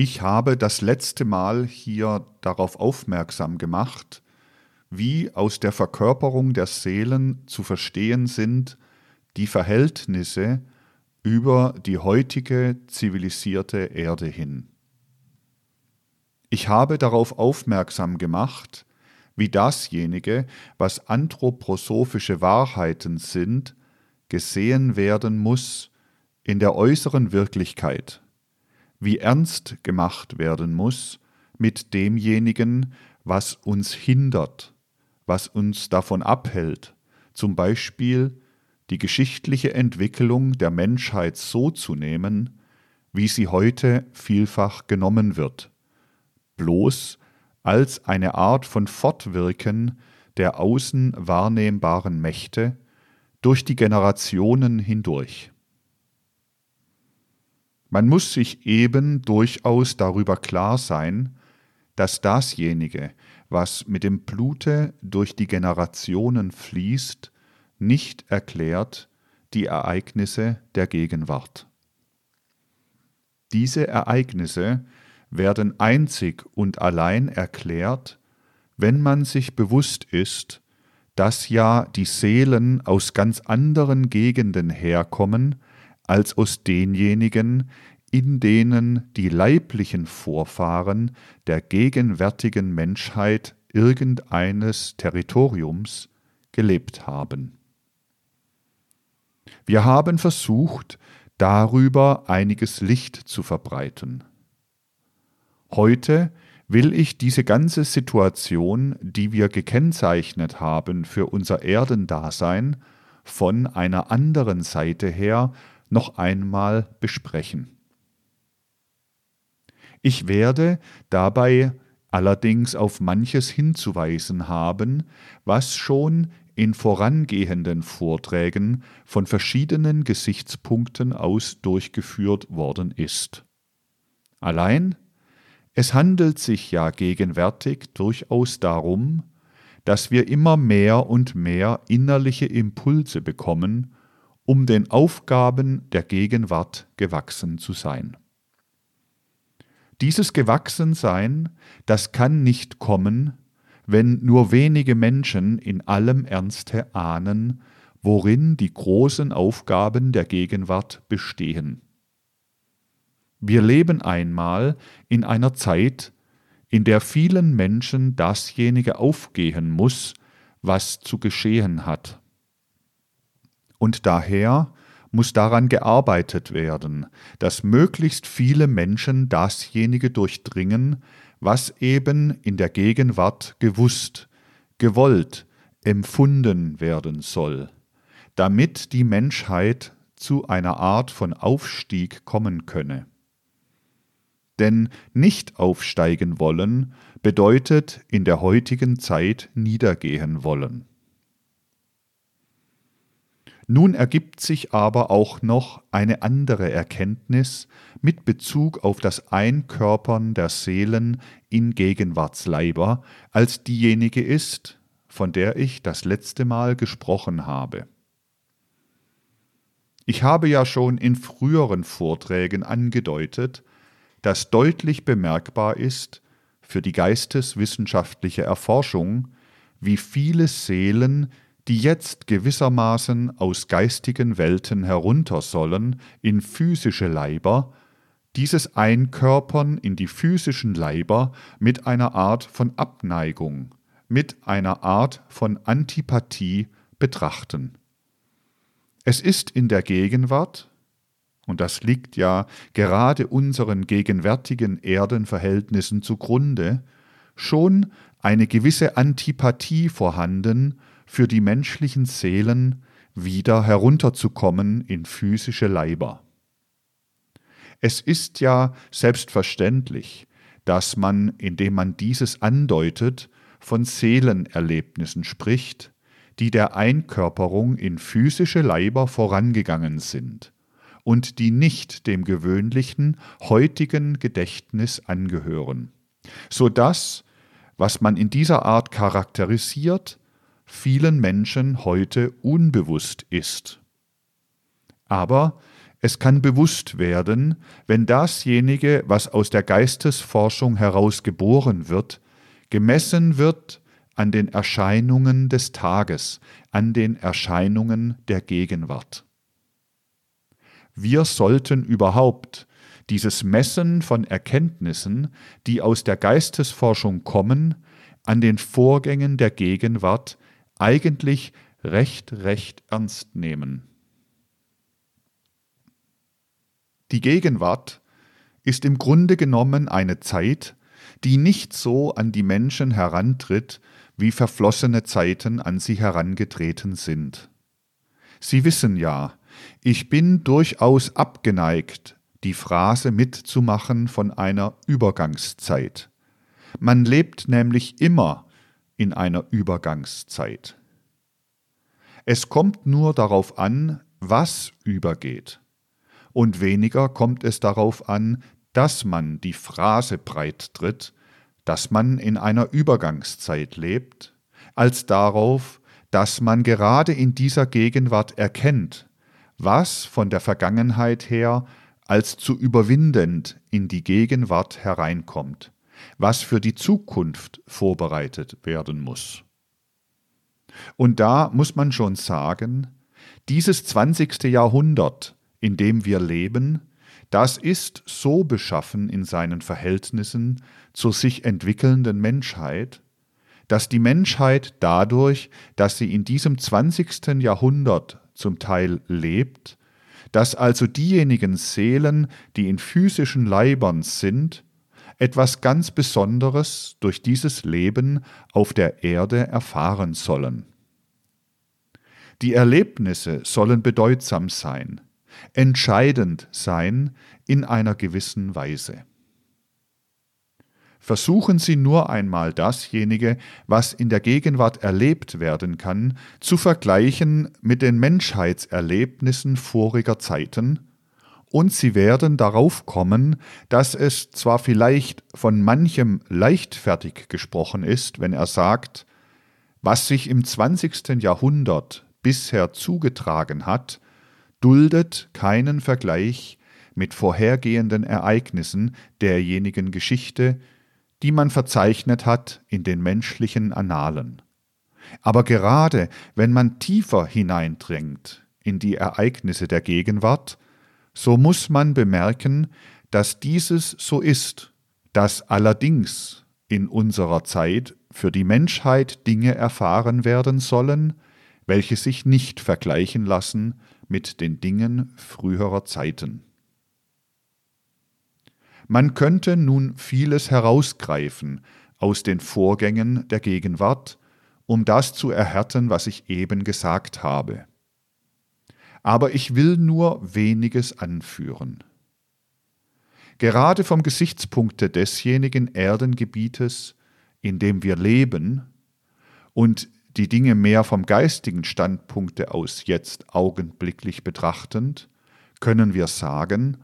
Ich habe das letzte Mal hier darauf aufmerksam gemacht, wie aus der Verkörperung der Seelen zu verstehen sind die Verhältnisse über die heutige zivilisierte Erde hin. Ich habe darauf aufmerksam gemacht, wie dasjenige, was anthroposophische Wahrheiten sind, gesehen werden muss in der äußeren Wirklichkeit, wie ernst gemacht werden muss mit demjenigen, was uns hindert, was uns davon abhält, zum Beispiel die geschichtliche Entwicklung der Menschheit so zu nehmen, wie sie heute vielfach genommen wird, bloß als eine Art von Fortwirken der außen wahrnehmbaren Mächte durch die Generationen hindurch. Man muss sich eben durchaus darüber klar sein, dass dasjenige, was mit dem Blute durch die Generationen fließt, nicht erklärt die Ereignisse der Gegenwart. Diese Ereignisse werden einzig und allein erklärt, wenn man sich bewusst ist, dass ja die Seelen aus ganz anderen Gegenden herkommen als aus denjenigen, in denen die leiblichen Vorfahren der gegenwärtigen Menschheit irgendeines Territoriums gelebt haben. Wir haben versucht, darüber einiges Licht zu verbreiten. Heute will ich diese ganze Situation, die wir gekennzeichnet haben für unser Erdendasein, von einer anderen Seite her noch einmal besprechen. Ich werde dabei allerdings auf manches hinzuweisen haben, was schon in vorangehenden Vorträgen von verschiedenen Gesichtspunkten aus durchgeführt worden ist. Allein, es handelt sich ja gegenwärtig durchaus darum, dass wir immer mehr und mehr innerliche Impulse bekommen, um den Aufgaben der Gegenwart gewachsen zu sein. Dieses Gewachsensein, das kann nicht kommen, wenn nur wenige Menschen in allem Ernste ahnen, worin die großen Aufgaben der Gegenwart bestehen. Wir leben einmal in einer Zeit, in der vielen Menschen dasjenige aufgehen muss, was zu geschehen hat. Und daher muss daran gearbeitet werden, dass möglichst viele Menschen dasjenige durchdringen, was eben in der Gegenwart gewusst, gewollt, empfunden werden soll, damit die Menschheit zu einer Art von Aufstieg kommen könne. Denn nicht aufsteigen wollen bedeutet in der heutigen Zeit niedergehen wollen. Nun ergibt sich aber auch noch eine andere Erkenntnis mit Bezug auf das Einkörpern der Seelen in Gegenwartsleiber, als diejenige ist, von der ich das letzte Mal gesprochen habe. Ich habe ja schon in früheren Vorträgen angedeutet, dass deutlich bemerkbar ist für die geisteswissenschaftliche Erforschung, wie viele Seelen die jetzt gewissermaßen aus geistigen Welten herunter sollen in physische Leiber, dieses Einkörpern in die physischen Leiber mit einer Art von Abneigung, mit einer Art von Antipathie betrachten. Es ist in der Gegenwart, und das liegt ja gerade unseren gegenwärtigen Erdenverhältnissen zugrunde, schon eine gewisse Antipathie vorhanden für die menschlichen Seelen wieder herunterzukommen in physische Leiber. Es ist ja selbstverständlich, dass man, indem man dieses andeutet, von Seelenerlebnissen spricht, die der Einkörperung in physische Leiber vorangegangen sind und die nicht dem gewöhnlichen heutigen Gedächtnis angehören, so dass, was man in dieser Art charakterisiert, vielen Menschen heute unbewusst ist. Aber Es kann bewusst werden, wenn dasjenige, was aus der Geistesforschung heraus geboren wird, gemessen wird an den Erscheinungen des Tages, an den Erscheinungen der Gegenwart. Wir sollten überhaupt dieses Messen von Erkenntnissen, die aus der Geistesforschung kommen, an den Vorgängen der Gegenwart eigentlich recht, recht ernst nehmen. Die Gegenwart ist im Grunde genommen eine Zeit, die nicht so an die Menschen herantritt, wie verflossene Zeiten an sie herangetreten sind. Sie wissen ja, ich bin durchaus abgeneigt, die Phrase mitzumachen von einer Übergangszeit. Man lebt nämlich immer in einer Übergangszeit. Es kommt nur darauf an, was übergeht. Und weniger kommt es darauf an, dass man die Phrase breit tritt, dass man in einer Übergangszeit lebt, als darauf, dass man gerade in dieser Gegenwart erkennt, was von der Vergangenheit her als zu überwindend in die Gegenwart hereinkommt, was für die Zukunft vorbereitet werden muss. Und da muss man schon sagen, dieses 20. Jahrhundert, in dem wir leben, das ist so beschaffen in seinen Verhältnissen zur sich entwickelnden Menschheit, dass die Menschheit dadurch, dass sie in diesem 20. Jahrhundert zum Teil lebt, dass also diejenigen Seelen, die in physischen Leibern sind, etwas ganz Besonderes durch dieses Leben auf der Erde erfahren sollen. Die Erlebnisse sollen bedeutsam sein, entscheidend sein in einer gewissen Weise. Versuchen Sie nur einmal dasjenige, was in der Gegenwart erlebt werden kann, zu vergleichen mit den Menschheitserlebnissen voriger Zeiten, und Sie werden darauf kommen, dass es zwar vielleicht von manchem leichtfertig gesprochen ist, wenn er sagt, was sich im 20. Jahrhundert bisher zugetragen hat, duldet keinen Vergleich mit vorhergehenden Ereignissen derjenigen Geschichte, die man verzeichnet hat in den menschlichen Annalen. Aber gerade wenn man tiefer hineindringt in die Ereignisse der Gegenwart, so muss man bemerken, dass dieses so ist, dass allerdings in unserer Zeit für die Menschheit Dinge erfahren werden sollen, welche sich nicht vergleichen lassen mit den Dingen früherer Zeiten. Man könnte nun vieles herausgreifen aus den Vorgängen der Gegenwart, um das zu erhärten, was ich eben gesagt habe. Aber ich will nur weniges anführen. Gerade vom Gesichtspunkte desjenigen Erdengebietes, in dem wir leben, und die Dinge mehr vom geistigen Standpunkte aus jetzt augenblicklich betrachtend, können wir sagen,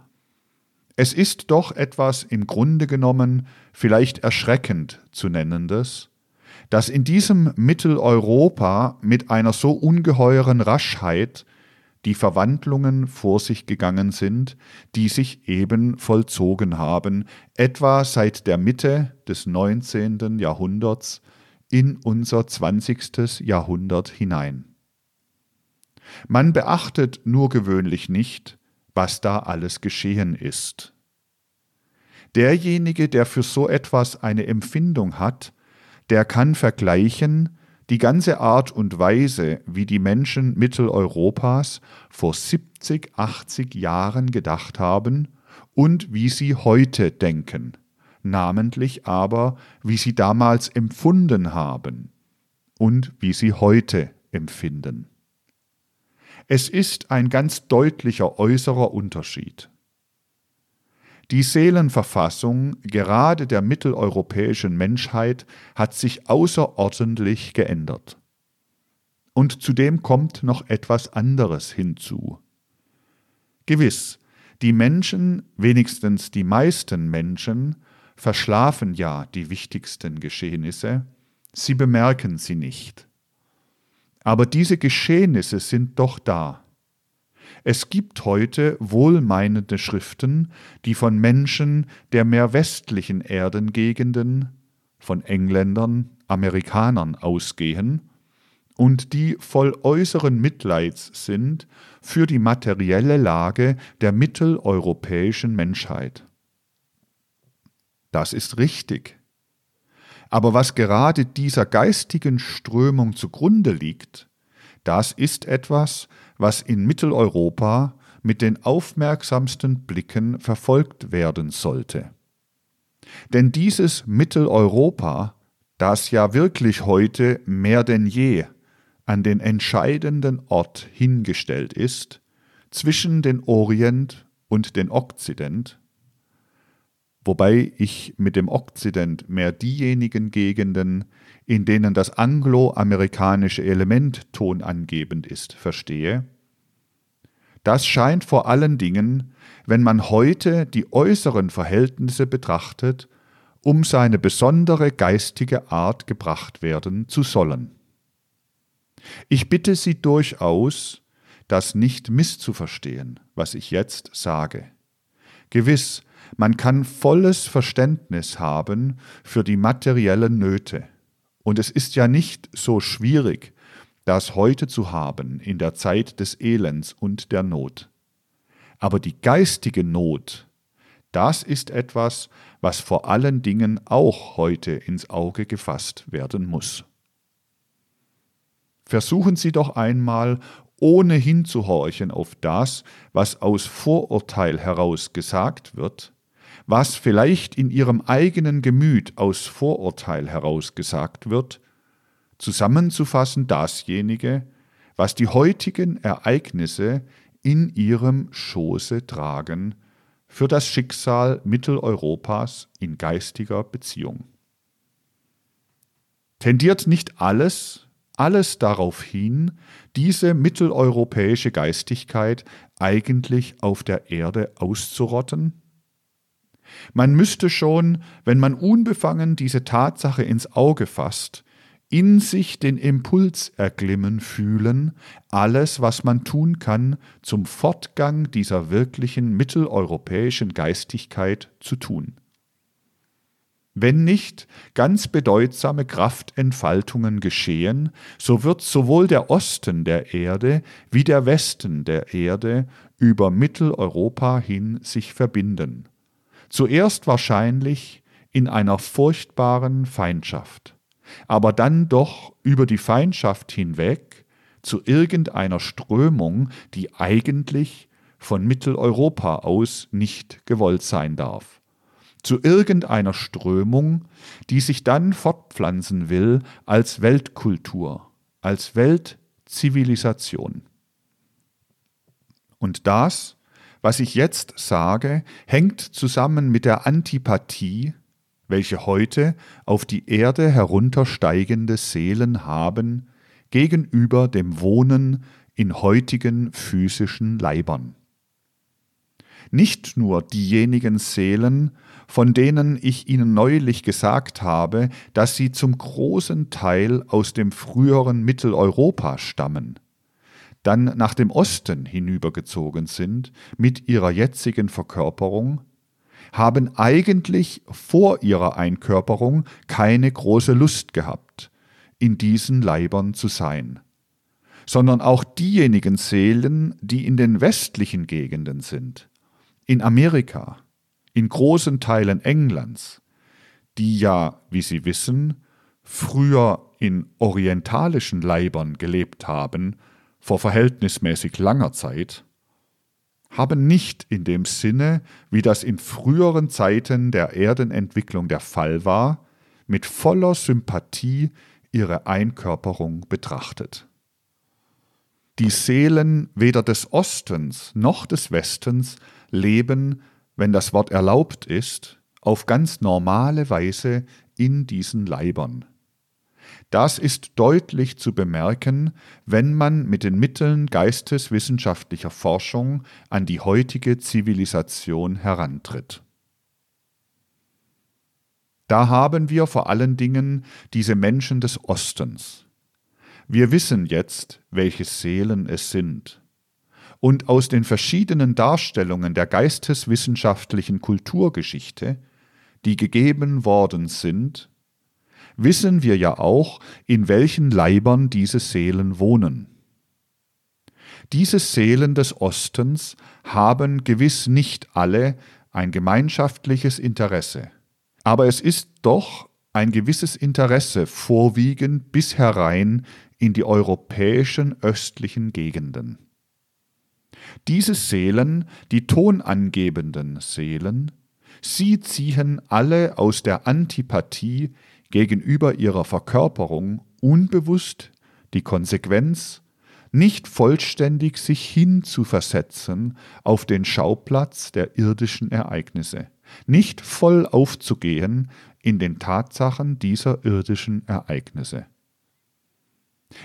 es ist doch etwas im Grunde genommen vielleicht erschreckend zu nennendes, dass in diesem Mitteleuropa mit einer so ungeheuren Raschheit die Verwandlungen vor sich gegangen sind, die sich eben vollzogen haben, etwa seit der Mitte des 19. Jahrhunderts in unser 20. Jahrhundert hinein. Man beachtet nur gewöhnlich nicht, was da alles geschehen ist. Derjenige, der für so etwas eine Empfindung hat, der kann vergleichen die ganze Art und Weise, wie die Menschen Mitteleuropas vor 70, 80 Jahren gedacht haben und wie sie heute denken, namentlich aber, wie sie damals empfunden haben und wie sie heute empfinden. Es ist ein ganz deutlicher äußerer Unterschied. Die Seelenverfassung gerade der mitteleuropäischen Menschheit hat sich außerordentlich geändert. Und zudem kommt noch etwas anderes hinzu. Gewiss, die Menschen, wenigstens die meisten Menschen, verschlafen ja die wichtigsten Geschehnisse, sie bemerken sie nicht. Aber diese Geschehnisse sind doch da. Es gibt heute wohlmeinende Schriften, die von Menschen der mehr westlichen Erdengegenden, von Engländern, Amerikanern ausgehen und die voll äußeren Mitleids sind für die materielle Lage der mitteleuropäischen Menschheit. Das ist richtig. Aber was gerade dieser geistigen Strömung zugrunde liegt, das ist etwas, was in Mitteleuropa mit den aufmerksamsten Blicken verfolgt werden sollte. Denn dieses Mitteleuropa, das ja wirklich heute mehr denn je an den entscheidenden Ort hingestellt ist, zwischen den Orient und den Okzident, wobei ich mit dem Okzident mehr diejenigen Gegenden, in denen das angloamerikanische Element tonangebend ist, verstehe, das scheint vor allen Dingen, wenn man heute die äußeren Verhältnisse betrachtet, um seine besondere geistige Art gebracht werden zu sollen. Ich bitte Sie durchaus, das nicht misszuverstehen, was ich jetzt sage. Gewiss, man kann volles Verständnis haben für die materiellen Nöte. Und es ist ja nicht so schwierig, das heute zu haben in der Zeit des Elends und der Not. Aber die geistige Not, das ist etwas, was vor allen Dingen auch heute ins Auge gefasst werden muss. Versuchen Sie doch einmal, ohne hinzuhorchen auf das, was aus Vorurteil heraus gesagt wird, was vielleicht in Ihrem eigenen Gemüt aus Vorurteil heraus gesagt wird, zusammenzufassen dasjenige, was die heutigen Ereignisse in ihrem Schoße tragen für das Schicksal Mitteleuropas in geistiger Beziehung. Tendiert nicht alles, alles darauf hin, diese mitteleuropäische Geistigkeit eigentlich auf der Erde auszurotten? Man müsste schon, wenn man unbefangen diese Tatsache ins Auge fasst, in sich den Impuls erglimmen fühlen, alles, was man tun kann, zum Fortgang dieser wirklichen mitteleuropäischen Geistigkeit zu tun. Wenn nicht ganz bedeutsame Kraftentfaltungen geschehen, so wird sowohl der Osten der Erde wie der Westen der Erde über Mitteleuropa hin sich verbinden. Zuerst wahrscheinlich in einer furchtbaren Feindschaft, aber dann doch über die Feindschaft hinweg zu irgendeiner Strömung, die eigentlich von Mitteleuropa aus nicht gewollt sein darf zu irgendeiner Strömung, die sich dann fortpflanzen will als Weltkultur, als Weltzivilisation. Und das, was ich jetzt sage, hängt zusammen mit der Antipathie, welche heute auf die Erde heruntersteigende Seelen haben, gegenüber dem Wohnen in heutigen physischen Leibern. Nicht nur diejenigen Seelen, von denen ich Ihnen neulich gesagt habe, dass sie zum großen Teil aus dem früheren Mitteleuropa stammen, dann nach dem Osten hinübergezogen sind mit ihrer jetzigen Verkörperung, haben eigentlich vor ihrer Einkörperung keine große Lust gehabt, in diesen Leibern zu sein, sondern auch diejenigen Seelen, die in den westlichen Gegenden sind, in Amerika, in großen Teilen Englands, die ja, wie Sie wissen, früher in orientalischen Leibern gelebt haben, vor verhältnismäßig langer Zeit, haben nicht in dem Sinne, wie das in früheren Zeiten der Erdenentwicklung der Fall war, mit voller Sympathie ihre Einkörperung betrachtet. Die Seelen weder des Ostens noch des Westens leben wenn das Wort erlaubt ist, auf ganz normale Weise in diesen Leibern. Das ist deutlich zu bemerken, wenn man mit den Mitteln geisteswissenschaftlicher Forschung an die heutige Zivilisation herantritt. Da haben wir vor allen Dingen diese Menschen des Ostens. Wir wissen jetzt, welche Seelen es sind. und aus den verschiedenen Darstellungen der geisteswissenschaftlichen Kulturgeschichte, die gegeben worden sind, wissen wir ja auch, in welchen Leibern diese Seelen wohnen. Diese Seelen des Ostens haben gewiss nicht alle ein gemeinschaftliches Interesse, aber es ist doch ein gewisses Interesse vorwiegend bis herein in die europäischen östlichen Gegenden. Diese Seelen, die tonangebenden Seelen, sie ziehen alle aus der Antipathie gegenüber ihrer Verkörperung unbewusst die Konsequenz, nicht vollständig sich hinzuversetzen auf den Schauplatz der irdischen Ereignisse, nicht voll aufzugehen in den Tatsachen dieser irdischen Ereignisse.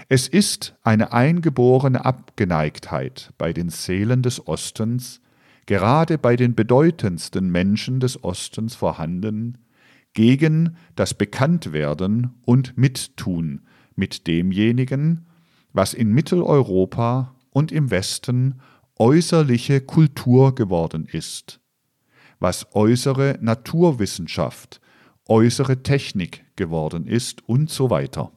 Es ist eine eingeborene Abgeneigtheit bei den Seelen des Ostens, gerade bei den bedeutendsten Menschen des Ostens vorhanden, gegen das Bekanntwerden und Mittun mit demjenigen, was in Mitteleuropa und im Westen äußerliche Kultur geworden ist, was äußere Naturwissenschaft, äußere Technik geworden ist und so weiter.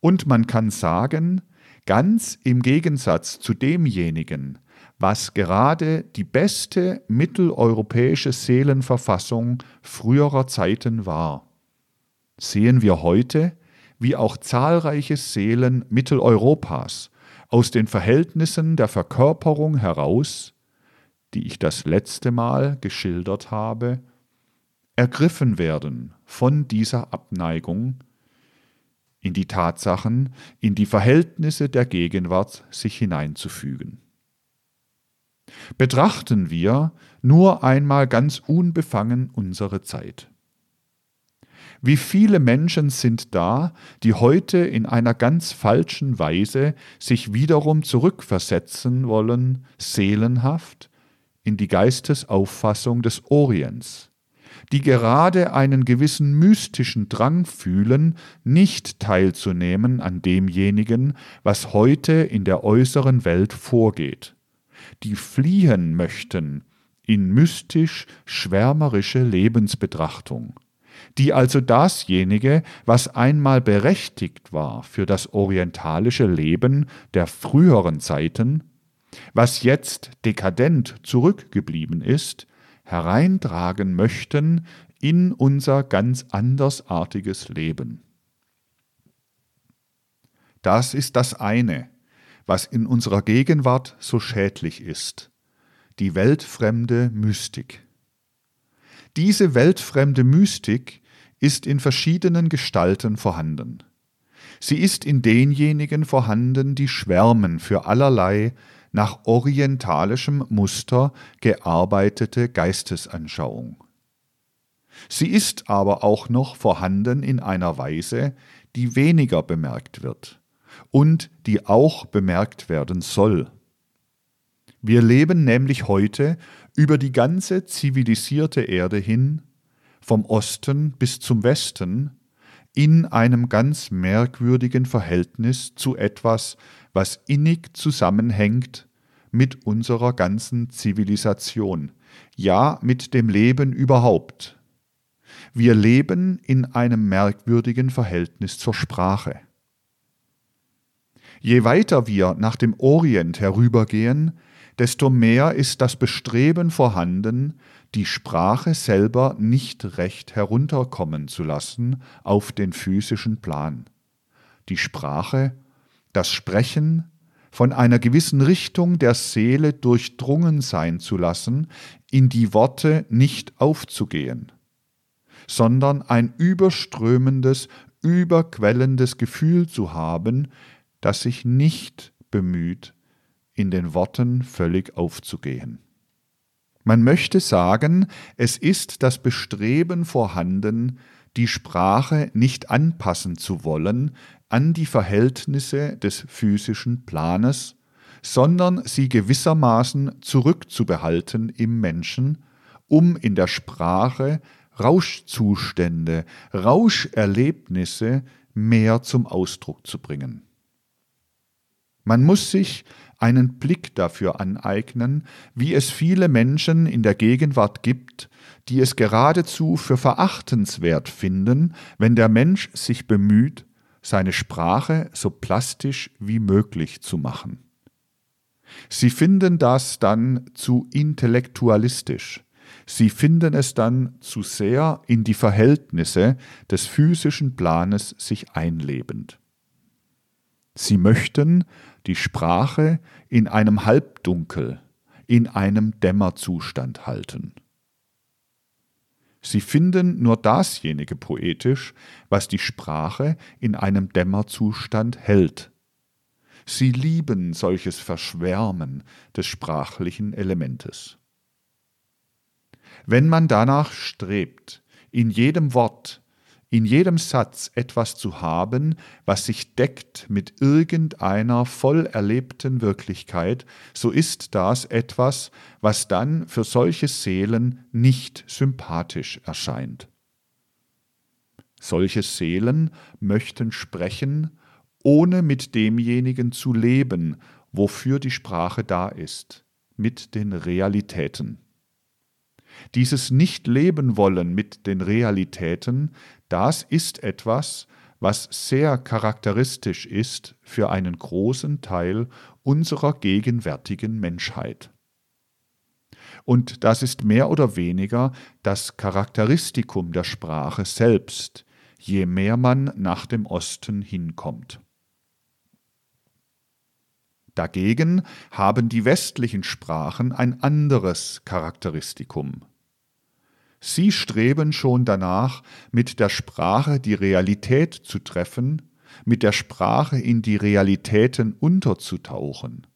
Und man kann sagen, ganz im Gegensatz zu demjenigen, was gerade die beste mitteleuropäische Seelenverfassung früherer Zeiten war, sehen wir heute, wie auch zahlreiche Seelen Mitteleuropas aus den Verhältnissen der Verkörperung heraus, die ich das letzte Mal geschildert habe, ergriffen werden von dieser Abneigung, in die Tatsachen, in die Verhältnisse der Gegenwart sich hineinzufügen. Betrachten wir nur einmal ganz unbefangen unsere Zeit. Wie viele Menschen sind da, die heute in einer ganz falschen Weise sich wiederum zurückversetzen wollen, seelenhaft, in die Geistesauffassung des Orients, die gerade einen gewissen mystischen Drang fühlen, nicht teilzunehmen an demjenigen, was heute in der äußeren Welt vorgeht, die fliehen möchten in mystisch schwärmerische Lebensbetrachtung, die also dasjenige, was einmal berechtigt war für das orientalische Leben der früheren Zeiten, was jetzt dekadent zurückgeblieben ist, hereintragen möchten in unser ganz andersartiges Leben. Das ist das eine, was in unserer Gegenwart so schädlich ist, die weltfremde Mystik. Diese weltfremde Mystik ist in verschiedenen Gestalten vorhanden. Sie ist in denjenigen vorhanden, die schwärmen für allerlei nach orientalischem Muster gearbeitete Geistesanschauung. Sie ist aber auch noch vorhanden in einer Weise, die weniger bemerkt wird und die auch bemerkt werden soll. Wir leben nämlich heute über die ganze zivilisierte Erde hin, vom Osten bis zum Westen, in einem ganz merkwürdigen Verhältnis zu etwas, was innig zusammenhängt mit unserer ganzen Zivilisation, ja mit dem Leben überhaupt. Wir leben in einem merkwürdigen Verhältnis zur Sprache. Je weiter wir nach dem Orient herübergehen, desto mehr ist das Bestreben vorhanden, die Sprache selber nicht recht herunterkommen zu lassen auf den physischen Plan. Die Sprache das Sprechen von einer gewissen Richtung der Seele durchdrungen sein zu lassen, in die Worte nicht aufzugehen, sondern ein überströmendes, überquellendes Gefühl zu haben, das sich nicht bemüht, in den Worten völlig aufzugehen. Man möchte sagen, es ist das Bestreben vorhanden, die Sprache nicht anpassen zu wollen an die Verhältnisse des physischen Planes, sondern sie gewissermaßen zurückzubehalten im Menschen, um in der Sprache Rauschzustände, Rauscherlebnisse mehr zum Ausdruck zu bringen. Man muss sich einen Blick dafür aneignen, wie es viele Menschen in der Gegenwart gibt, die es geradezu für verachtenswert finden, wenn der Mensch sich bemüht, seine Sprache so plastisch wie möglich zu machen. Sie finden das dann zu intellektualistisch, sie finden es dann zu sehr in die Verhältnisse des physischen Planes sich einlebend. Sie möchten die Sprache in einem Halbdunkel, in einem Dämmerzustand halten. Sie finden nur dasjenige poetisch, was die Sprache in einem Dämmerzustand hält. Sie lieben solches Verschwärmen des sprachlichen Elementes. Wenn man danach strebt, in jedem Wort in jedem Satz etwas zu haben, was sich deckt mit irgendeiner voll erlebten Wirklichkeit, so ist das etwas, was dann für solche Seelen nicht sympathisch erscheint. Solche Seelen möchten sprechen, ohne mit demjenigen zu leben, wofür die Sprache da ist, mit den Realitäten. Dieses Nicht-Leben wollen mit den Realitäten, das ist etwas, was sehr charakteristisch ist für einen großen Teil unserer gegenwärtigen Menschheit. Und das ist mehr oder weniger das Charakteristikum der Sprache selbst, je mehr man nach dem Osten hinkommt. Dagegen haben die westlichen Sprachen ein anderes Charakteristikum. Sie streben schon danach, mit der Sprache die Realität zu treffen, mit der Sprache in die Realitäten unterzutauchen.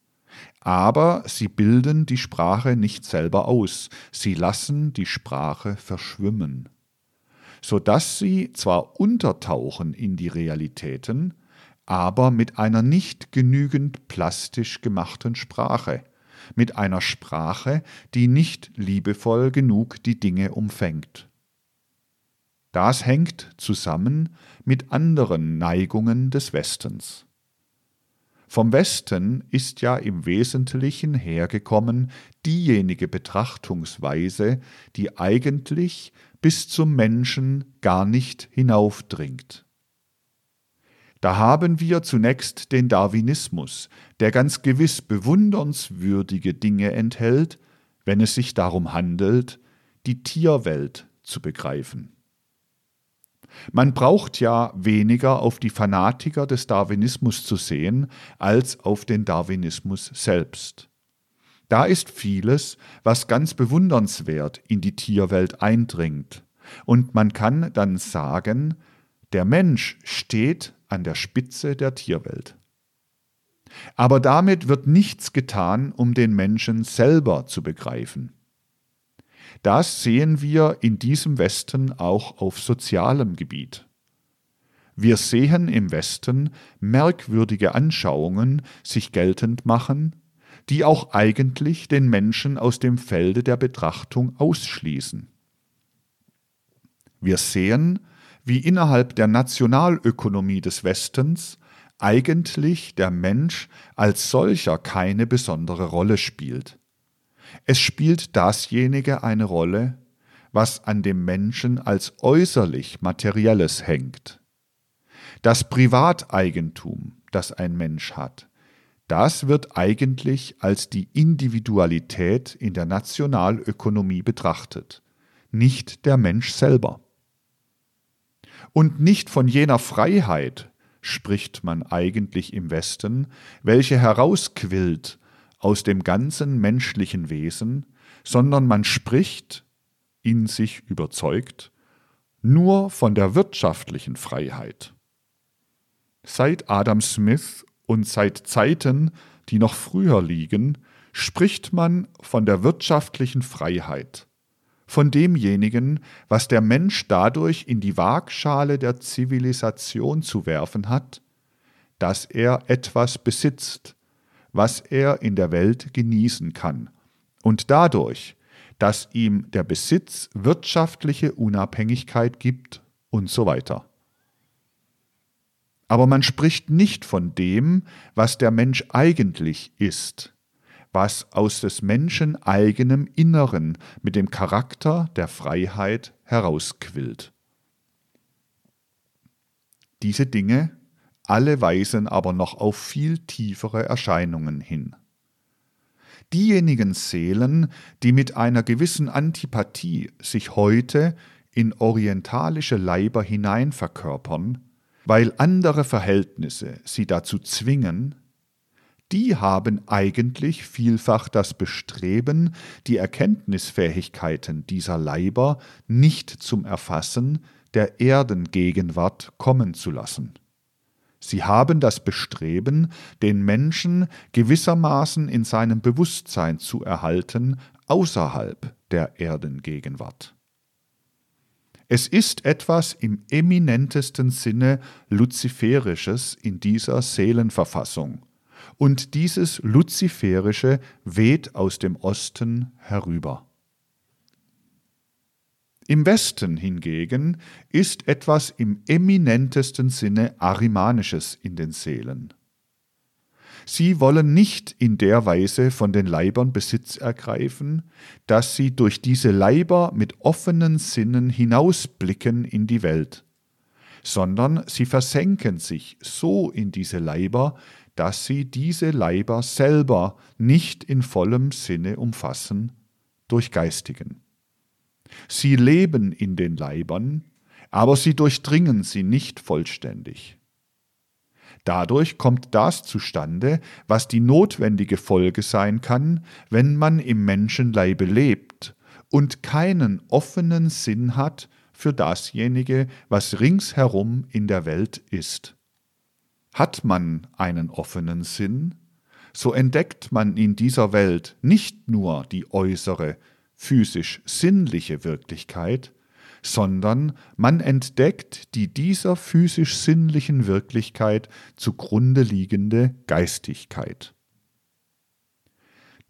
Aber sie bilden die Sprache nicht selber aus, sie lassen die Sprache verschwimmen, so dass sie zwar untertauchen in die Realitäten, aber mit einer nicht genügend plastisch gemachten Sprache, mit einer Sprache, die nicht liebevoll genug die Dinge umfängt. Das hängt zusammen mit anderen Neigungen des Westens. Vom Westen ist ja im Wesentlichen hergekommen diejenige Betrachtungsweise, die eigentlich bis zum Menschen gar nicht hinaufdringt. Da haben wir zunächst den Darwinismus, der ganz gewiss bewundernswürdige Dinge enthält, wenn es sich darum handelt, die Tierwelt zu begreifen. Man braucht ja weniger auf die Fanatiker des Darwinismus zu sehen, als auf den Darwinismus selbst. Da ist vieles, was ganz bewundernswert in die Tierwelt eindringt, und man kann dann sagen, der Mensch steht an der Spitze der Tierwelt. Aber damit wird nichts getan, um den Menschen selber zu begreifen. Das sehen wir in diesem Westen auch auf sozialem Gebiet. Wir sehen im Westen merkwürdige Anschauungen sich geltend machen, die auch eigentlich den Menschen aus dem Felde der Betrachtung ausschließen. Wir sehen, wie innerhalb der Nationalökonomie des Westens eigentlich der Mensch als solcher keine besondere Rolle spielt. Es spielt dasjenige eine Rolle, was an dem Menschen als äußerlich Materielles hängt. Das Privateigentum, das ein Mensch hat, das wird eigentlich als die Individualität in der Nationalökonomie betrachtet, nicht der Mensch selber. Und nicht von jener Freiheit spricht man eigentlich im Westen, welche herausquillt aus dem ganzen menschlichen Wesen, sondern man spricht, in sich überzeugt, nur von der wirtschaftlichen Freiheit. Seit Adam Smith und seit Zeiten, die noch früher liegen, spricht man von der wirtschaftlichen Freiheit von demjenigen, was der Mensch dadurch in die Waagschale der Zivilisation zu werfen hat, dass er etwas besitzt, was er in der Welt genießen kann, und dadurch, dass ihm der Besitz wirtschaftliche Unabhängigkeit gibt und so weiter. Aber man spricht nicht von dem, was der Mensch eigentlich ist, was aus des Menschen eigenem Inneren mit dem Charakter der Freiheit herausquillt. Diese Dinge alle weisen aber noch auf viel tiefere Erscheinungen hin. Diejenigen Seelen, die mit einer gewissen Antipathie sich heute in orientalische Leiber hinein verkörpern, weil andere Verhältnisse sie dazu zwingen, die haben eigentlich vielfach das Bestreben, die Erkenntnisfähigkeiten dieser Leiber nicht zum Erfassen der Erdengegenwart kommen zu lassen. Sie haben das Bestreben, den Menschen gewissermaßen in seinem Bewusstsein zu erhalten, außerhalb der Erdengegenwart. Es ist etwas im eminentesten Sinne Luziferisches in dieser Seelenverfassung, und dieses Luziferische weht aus dem Osten herüber. Im Westen hingegen ist etwas im eminentesten Sinne Arimanisches in den Seelen. Sie wollen nicht in der Weise von den Leibern Besitz ergreifen, dass sie durch diese Leiber mit offenen Sinnen hinausblicken in die Welt, sondern sie versenken sich so in diese Leiber, dass sie diese Leiber selber nicht in vollem Sinne umfassen, durchgeistigen. Sie leben in den Leibern, aber sie durchdringen sie nicht vollständig. Dadurch kommt das zustande, was die notwendige Folge sein kann, wenn man im Menschenleibe lebt und keinen offenen Sinn hat für dasjenige, was ringsherum in der Welt ist. Hat man einen offenen Sinn, so entdeckt man in dieser Welt nicht nur die äußere, physisch-sinnliche Wirklichkeit, sondern man entdeckt die dieser physisch-sinnlichen Wirklichkeit zugrunde liegende Geistigkeit.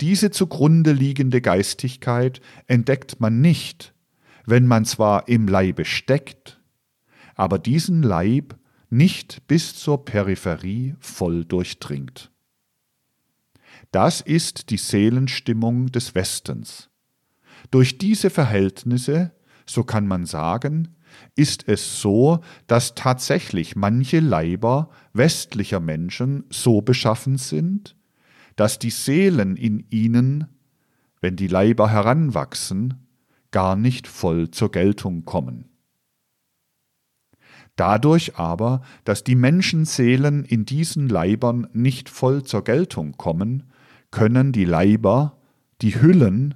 Diese zugrunde liegende Geistigkeit entdeckt man nicht, wenn man zwar im Leibe steckt, aber diesen Leib nicht bis zur Peripherie voll durchdringt. Das ist die Seelenstimmung des Westens. Durch diese Verhältnisse, so kann man sagen, ist es so, dass tatsächlich manche Leiber westlicher Menschen so beschaffen sind, dass die Seelen in ihnen, wenn die Leiber heranwachsen, gar nicht voll zur Geltung kommen. Dadurch aber, dass die Menschenseelen in diesen Leibern nicht voll zur Geltung kommen, können die Leiber, die Hüllen,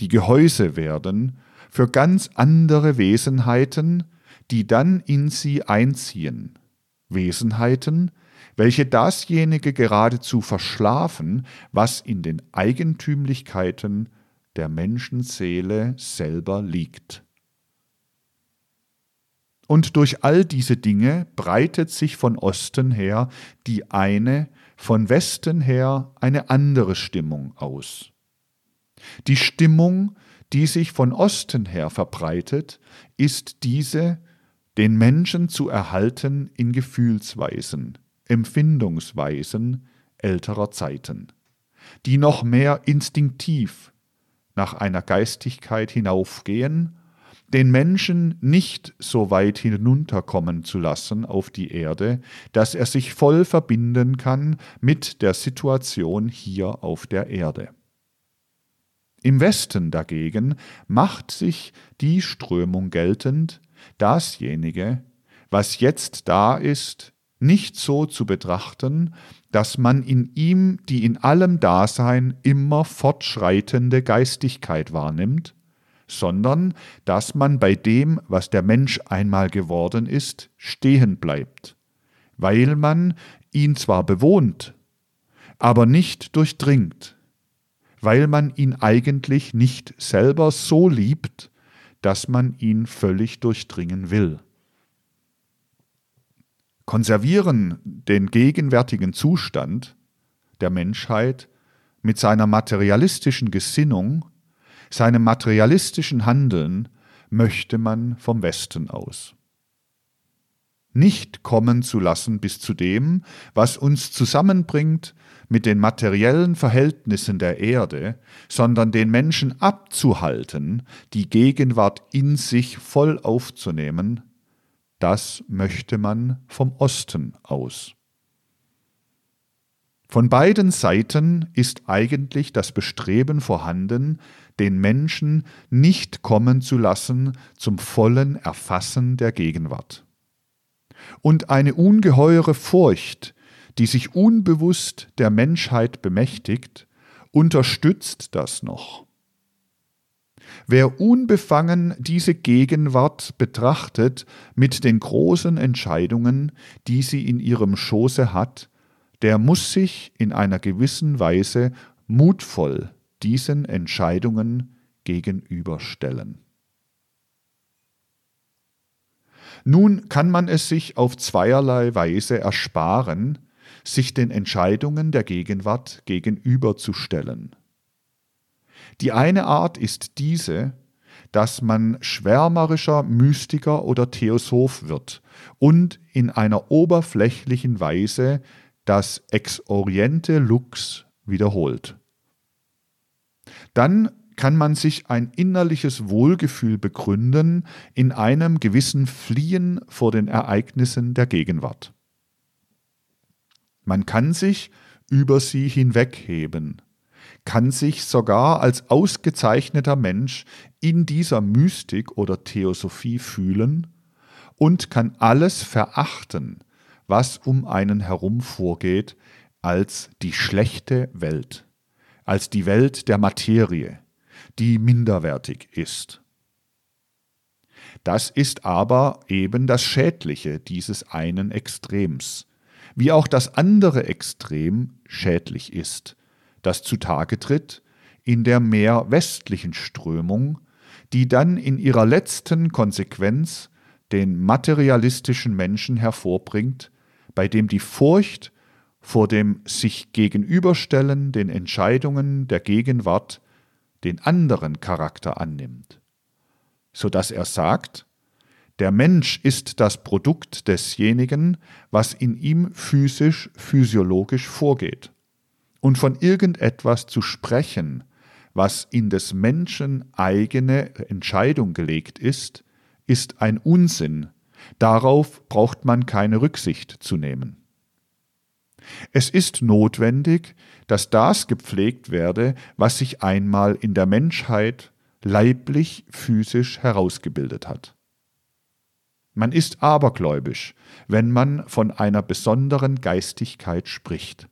die Gehäuse werden, für ganz andere Wesenheiten, die dann in sie einziehen. Wesenheiten, welche dasjenige geradezu verschlafen, was in den Eigentümlichkeiten der Menschenseele selber liegt. Und durch all diese Dinge breitet sich von Osten her die eine, von Westen her eine andere Stimmung aus. Die Stimmung, die sich von Osten her verbreitet, ist diese, den Menschen zu erhalten in Gefühlsweisen, Empfindungsweisen älterer Zeiten, die noch mehr instinktiv nach einer Geistigkeit hinaufgehen, den Menschen nicht so weit hinunterkommen zu lassen auf die Erde, dass er sich voll verbinden kann mit der Situation hier auf der Erde. Im Westen dagegen macht sich die Strömung geltend, dasjenige, was jetzt da ist, nicht so zu betrachten, dass man in ihm die in allem Dasein immer fortschreitende Geistigkeit wahrnimmt, sondern dass man bei dem, was der Mensch einmal geworden ist, stehen bleibt, weil man ihn zwar bewohnt, aber nicht durchdringt, weil man ihn eigentlich nicht selber so liebt, dass man ihn völlig durchdringen will. Konservieren den gegenwärtigen Zustand der Menschheit mit seiner materialistischen Gesinnung, seinem materialistischen Handeln möchte man vom Westen aus. nicht kommen zu lassen bis zu dem, was uns zusammenbringt mit den materiellen Verhältnissen der Erde, sondern den Menschen abzuhalten, die Gegenwart in sich voll aufzunehmen, das möchte man vom Osten aus. Von beiden Seiten ist eigentlich das Bestreben vorhanden, den Menschen nicht kommen zu lassen zum vollen Erfassen der Gegenwart. Und eine ungeheure Furcht, die sich unbewusst der Menschheit bemächtigt, unterstützt das noch. Wer unbefangen diese Gegenwart betrachtet mit den großen Entscheidungen, die sie in ihrem Schoße hat, der muss sich in einer gewissen Weise mutvoll diesen Entscheidungen gegenüberstellen. Nun kann man es sich auf zweierlei Weise ersparen, sich den Entscheidungen der Gegenwart gegenüberzustellen. Die eine Art ist diese, dass man schwärmerischer Mystiker oder Theosoph wird und in einer oberflächlichen Weise das Ex Oriente Lux wiederholt. Dann kann man sich ein innerliches Wohlgefühl begründen in einem gewissen Fliehen vor den Ereignissen der Gegenwart. Man kann sich über sie hinwegheben, kann sich sogar als ausgezeichneter Mensch in dieser Mystik oder Theosophie fühlen und kann alles verachten, was um einen herum vorgeht, als die schlechte Welt, als die Welt der Materie, die minderwertig ist. Das ist aber eben das Schädliche dieses einen Extrems, wie auch das andere Extrem schädlich ist, das zutage tritt in der mehr westlichen Strömung, die dann in ihrer letzten Konsequenz den materialistischen Menschen hervorbringt, bei dem die Furcht vor dem sich gegenüberstellen den Entscheidungen der Gegenwart den anderen Charakter annimmt, so dass er sagt, der Mensch ist das Produkt desjenigen, was in ihm physisch, physiologisch vorgeht. Und von irgendetwas zu sprechen, was in des Menschen eigene Entscheidung gelegt ist, ist ein Unsinn, Darauf braucht man keine Rücksicht zu nehmen. Es ist notwendig, dass das gepflegt werde, was sich einmal in der Menschheit leiblich physisch herausgebildet hat. Man ist abergläubisch, wenn man von einer besonderen Geistigkeit spricht.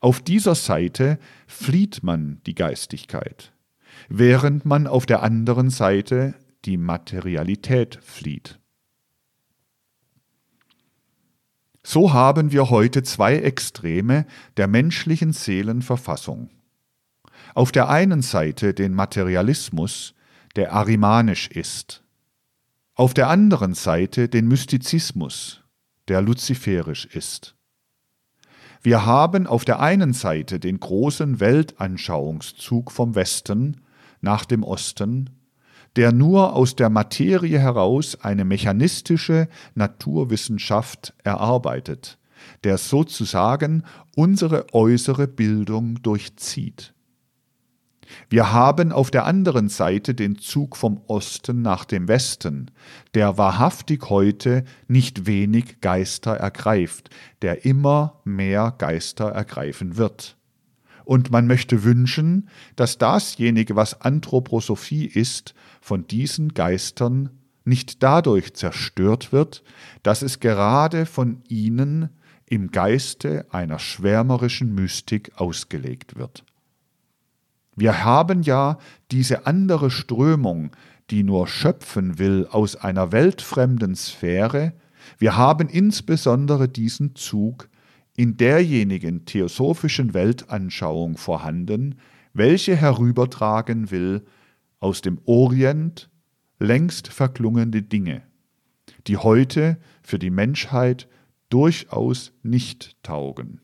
Auf dieser Seite flieht man die Geistigkeit, während man auf der anderen Seite die Materialität flieht. So haben wir heute zwei Extreme der menschlichen Seelenverfassung. Auf der einen Seite den Materialismus, der arimanisch ist, auf der anderen Seite den Mystizismus, der luziferisch ist. Wir haben auf der einen Seite den großen Weltanschauungszug vom Westen nach dem Osten der nur aus der Materie heraus eine mechanistische Naturwissenschaft erarbeitet, der sozusagen unsere äußere Bildung durchzieht. Wir haben auf der anderen Seite den Zug vom Osten nach dem Westen, der wahrhaftig heute nicht wenig Geister ergreift, der immer mehr Geister ergreifen wird. Und man möchte wünschen, dass dasjenige, was Anthroposophie ist, von diesen Geistern nicht dadurch zerstört wird, dass es gerade von ihnen im Geiste einer schwärmerischen Mystik ausgelegt wird. Wir haben ja diese andere Strömung, die nur schöpfen will aus einer weltfremden Sphäre, wir haben insbesondere diesen Zug in derjenigen theosophischen Weltanschauung vorhanden, welche herübertragen will aus dem Orient längst verklungene Dinge, die heute für die Menschheit durchaus nicht taugen.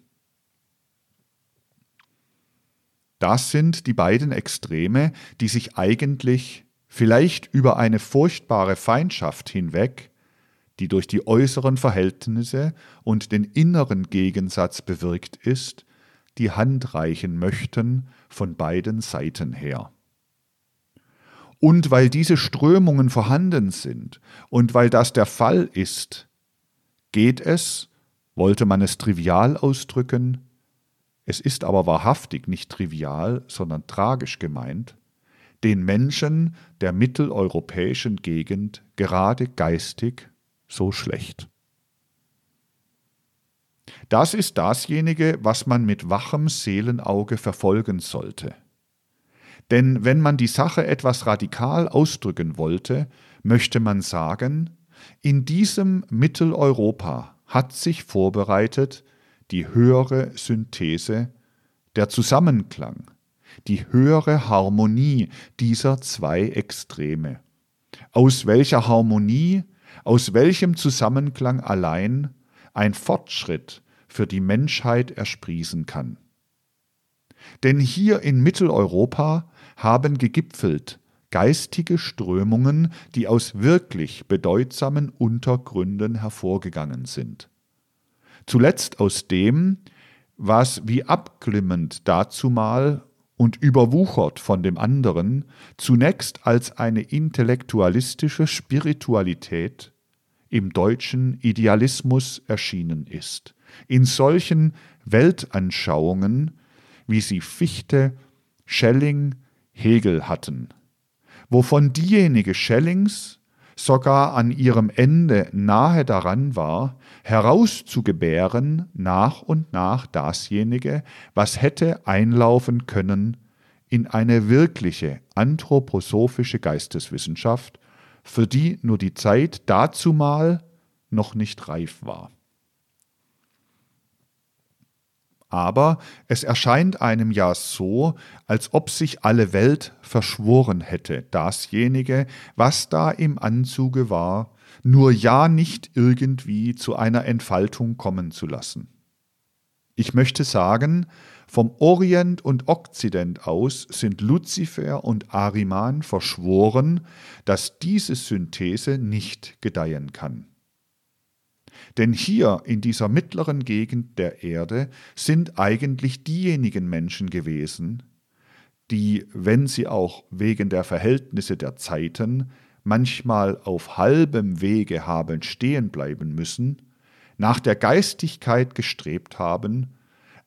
Das sind die beiden Extreme, die sich eigentlich vielleicht über eine furchtbare Feindschaft hinweg die durch die äußeren Verhältnisse und den inneren Gegensatz bewirkt ist, die Hand reichen möchten von beiden Seiten her. Und weil diese Strömungen vorhanden sind und weil das der Fall ist, geht es, wollte man es trivial ausdrücken, es ist aber wahrhaftig nicht trivial, sondern tragisch gemeint, den Menschen der mitteleuropäischen Gegend gerade geistig so schlecht. Das ist dasjenige, was man mit wachem Seelenauge verfolgen sollte. Denn wenn man die Sache etwas radikal ausdrücken wollte, möchte man sagen, in diesem Mitteleuropa hat sich vorbereitet die höhere Synthese, der Zusammenklang, die höhere Harmonie dieser zwei Extreme. Aus welcher Harmonie, aus welchem Zusammenklang allein ein Fortschritt für die Menschheit ersprießen kann. Denn hier in Mitteleuropa haben gegipfelt geistige Strömungen, die aus wirklich bedeutsamen Untergründen hervorgegangen sind. Zuletzt aus dem, was wie abklimmend dazumal und überwuchert von dem anderen, zunächst als eine intellektualistische Spiritualität im deutschen Idealismus erschienen ist. In solchen Weltanschauungen, wie sie Fichte, Schelling, Hegel hatten, wovon diejenige Schellings sogar an ihrem Ende nahe daran war, herauszugebären nach und nach dasjenige, was hätte einlaufen können in eine wirkliche anthroposophische Geisteswissenschaft, für die nur die Zeit dazumal noch nicht reif war aber es erscheint einem ja so, als ob sich alle Welt verschworen hätte, dasjenige, was da im Anzuge war, nur ja nicht irgendwie zu einer Entfaltung kommen zu lassen. Ich möchte sagen, vom Orient und Okzident aus sind Luzifer und Ariman verschworen, dass diese Synthese nicht gedeihen kann. Denn hier in dieser mittleren Gegend der Erde sind eigentlich diejenigen Menschen gewesen, die, wenn sie auch wegen der Verhältnisse der Zeiten manchmal auf halbem Wege haben stehen bleiben müssen, nach der Geistigkeit gestrebt haben,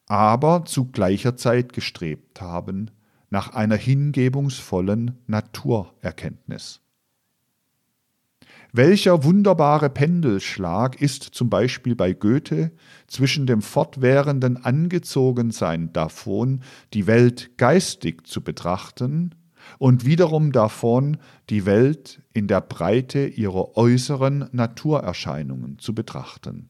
aber zu gleicher Zeit gestrebt haben nach einer hingebungsvollen Naturerkenntnis. Welcher wunderbare Pendelschlag ist zum Beispiel bei Goethe zwischen dem fortwährenden Angezogensein davon, die Welt geistig zu betrachten, und wiederum davon, die Welt in der Breite ihrer äußeren Naturerscheinungen zu betrachten.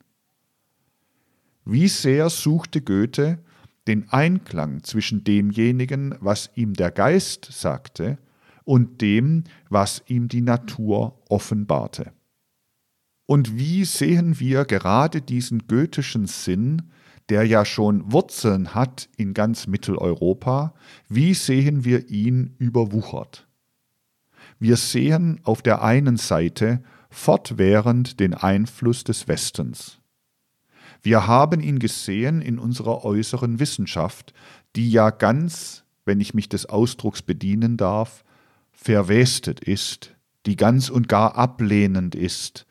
Wie sehr suchte Goethe den Einklang zwischen demjenigen, was ihm der Geist sagte, und dem, was ihm die Natur offenbarte. Und wie sehen wir gerade diesen goethischen Sinn, der ja schon Wurzeln hat in ganz Mitteleuropa, wie sehen wir ihn überwuchert? Wir sehen auf der einen Seite fortwährend den Einfluss des Westens. Wir haben ihn gesehen in unserer äußeren Wissenschaft, die ja ganz, wenn ich mich des Ausdrucks bedienen darf, verwestet ist, die ganz und gar ablehnend ist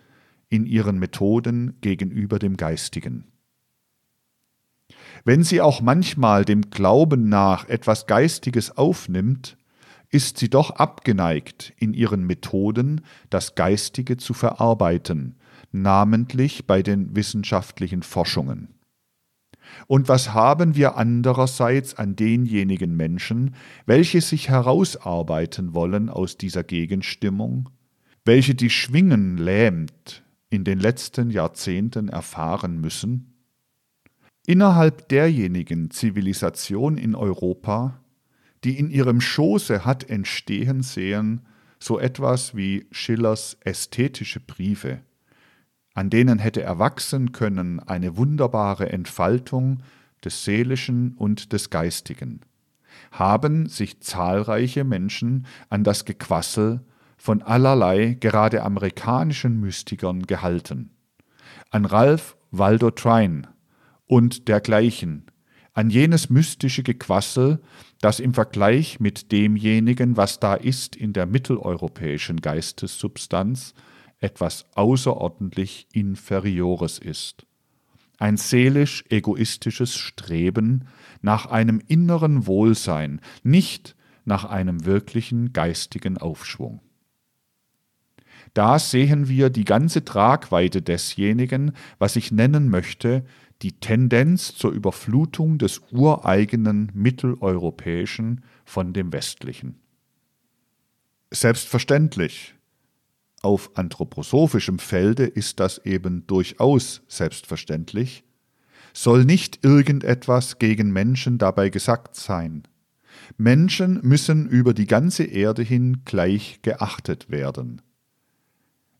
in ihren Methoden gegenüber dem Geistigen. Wenn sie auch manchmal dem Glauben nach etwas Geistiges aufnimmt, ist sie doch abgeneigt, in ihren Methoden das Geistige zu verarbeiten, namentlich bei den wissenschaftlichen Forschungen. Und was haben wir andererseits an denjenigen Menschen, welche sich herausarbeiten wollen aus dieser Gegenstimmung, welche die Schwingen lähmt in den letzten Jahrzehnten erfahren müssen? Innerhalb derjenigen Zivilisation in Europa, die in ihrem Schoße hat entstehen sehen, so etwas wie Schillers ästhetische Briefe, an denen hätte erwachsen können eine wunderbare Entfaltung des Seelischen und des Geistigen, haben sich zahlreiche Menschen an das Gequassel von allerlei gerade amerikanischen Mystikern gehalten. An Ralph Waldo Trine und dergleichen, an jenes mystische Gequassel, das im Vergleich mit demjenigen, was da ist in der mitteleuropäischen Geistessubstanz, etwas außerordentlich Inferiores ist. Ein seelisch egoistisches Streben nach einem inneren Wohlsein, nicht nach einem wirklichen geistigen Aufschwung. Da sehen wir die ganze Tragweite desjenigen, was ich nennen möchte, die Tendenz zur Überflutung des ureigenen Mitteleuropäischen von dem Westlichen. Selbstverständlich, auf anthroposophischem Felde ist das eben durchaus selbstverständlich, soll nicht irgendetwas gegen Menschen dabei gesagt sein. Menschen müssen über die ganze Erde hin gleich geachtet werden.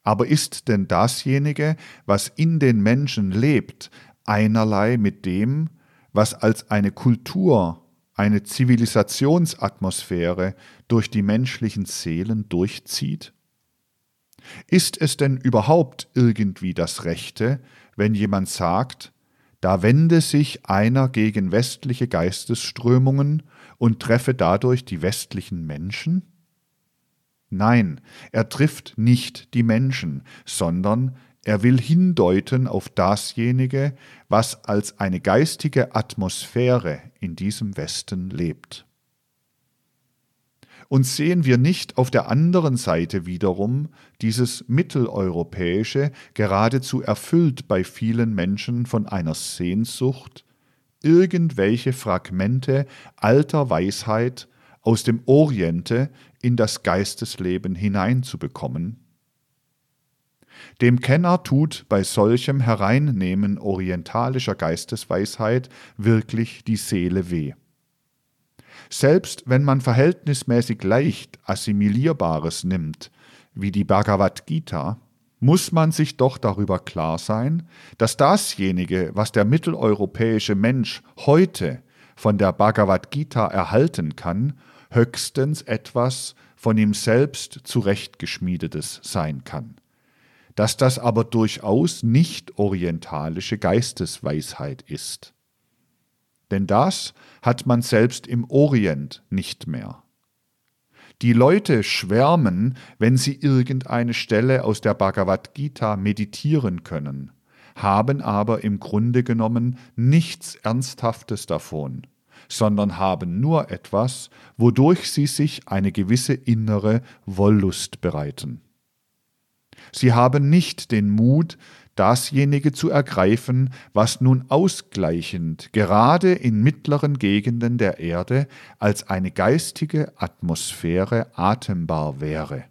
Aber ist denn dasjenige, was in den Menschen lebt, einerlei mit dem, was als eine Kultur, eine Zivilisationsatmosphäre durch die menschlichen Seelen durchzieht? Ist es denn überhaupt irgendwie das Rechte, wenn jemand sagt, da wende sich einer gegen westliche Geistesströmungen und treffe dadurch die westlichen Menschen? Nein, er trifft nicht die Menschen, sondern er will hindeuten auf dasjenige, was als eine geistige Atmosphäre in diesem Westen lebt. Und sehen wir nicht auf der anderen Seite wiederum dieses mitteleuropäische, geradezu erfüllt bei vielen Menschen von einer Sehnsucht, irgendwelche Fragmente alter Weisheit aus dem Oriente in das Geistesleben hineinzubekommen? Dem Kenner tut bei solchem Hereinnehmen orientalischer Geistesweisheit wirklich die Seele weh. Selbst wenn man verhältnismäßig leicht Assimilierbares nimmt, wie die Bhagavad Gita, muss man sich doch darüber klar sein, dass dasjenige, was der mitteleuropäische Mensch heute von der Bhagavad Gita erhalten kann, höchstens etwas von ihm selbst zurechtgeschmiedetes sein kann. Dass das aber durchaus nicht orientalische Geistesweisheit ist denn das hat man selbst im Orient nicht mehr. Die Leute schwärmen, wenn sie irgendeine Stelle aus der Bhagavad Gita meditieren können, haben aber im Grunde genommen nichts Ernsthaftes davon, sondern haben nur etwas, wodurch sie sich eine gewisse innere Wollust bereiten. Sie haben nicht den Mut, dasjenige zu ergreifen, was nun ausgleichend gerade in mittleren Gegenden der Erde als eine geistige Atmosphäre atembar wäre.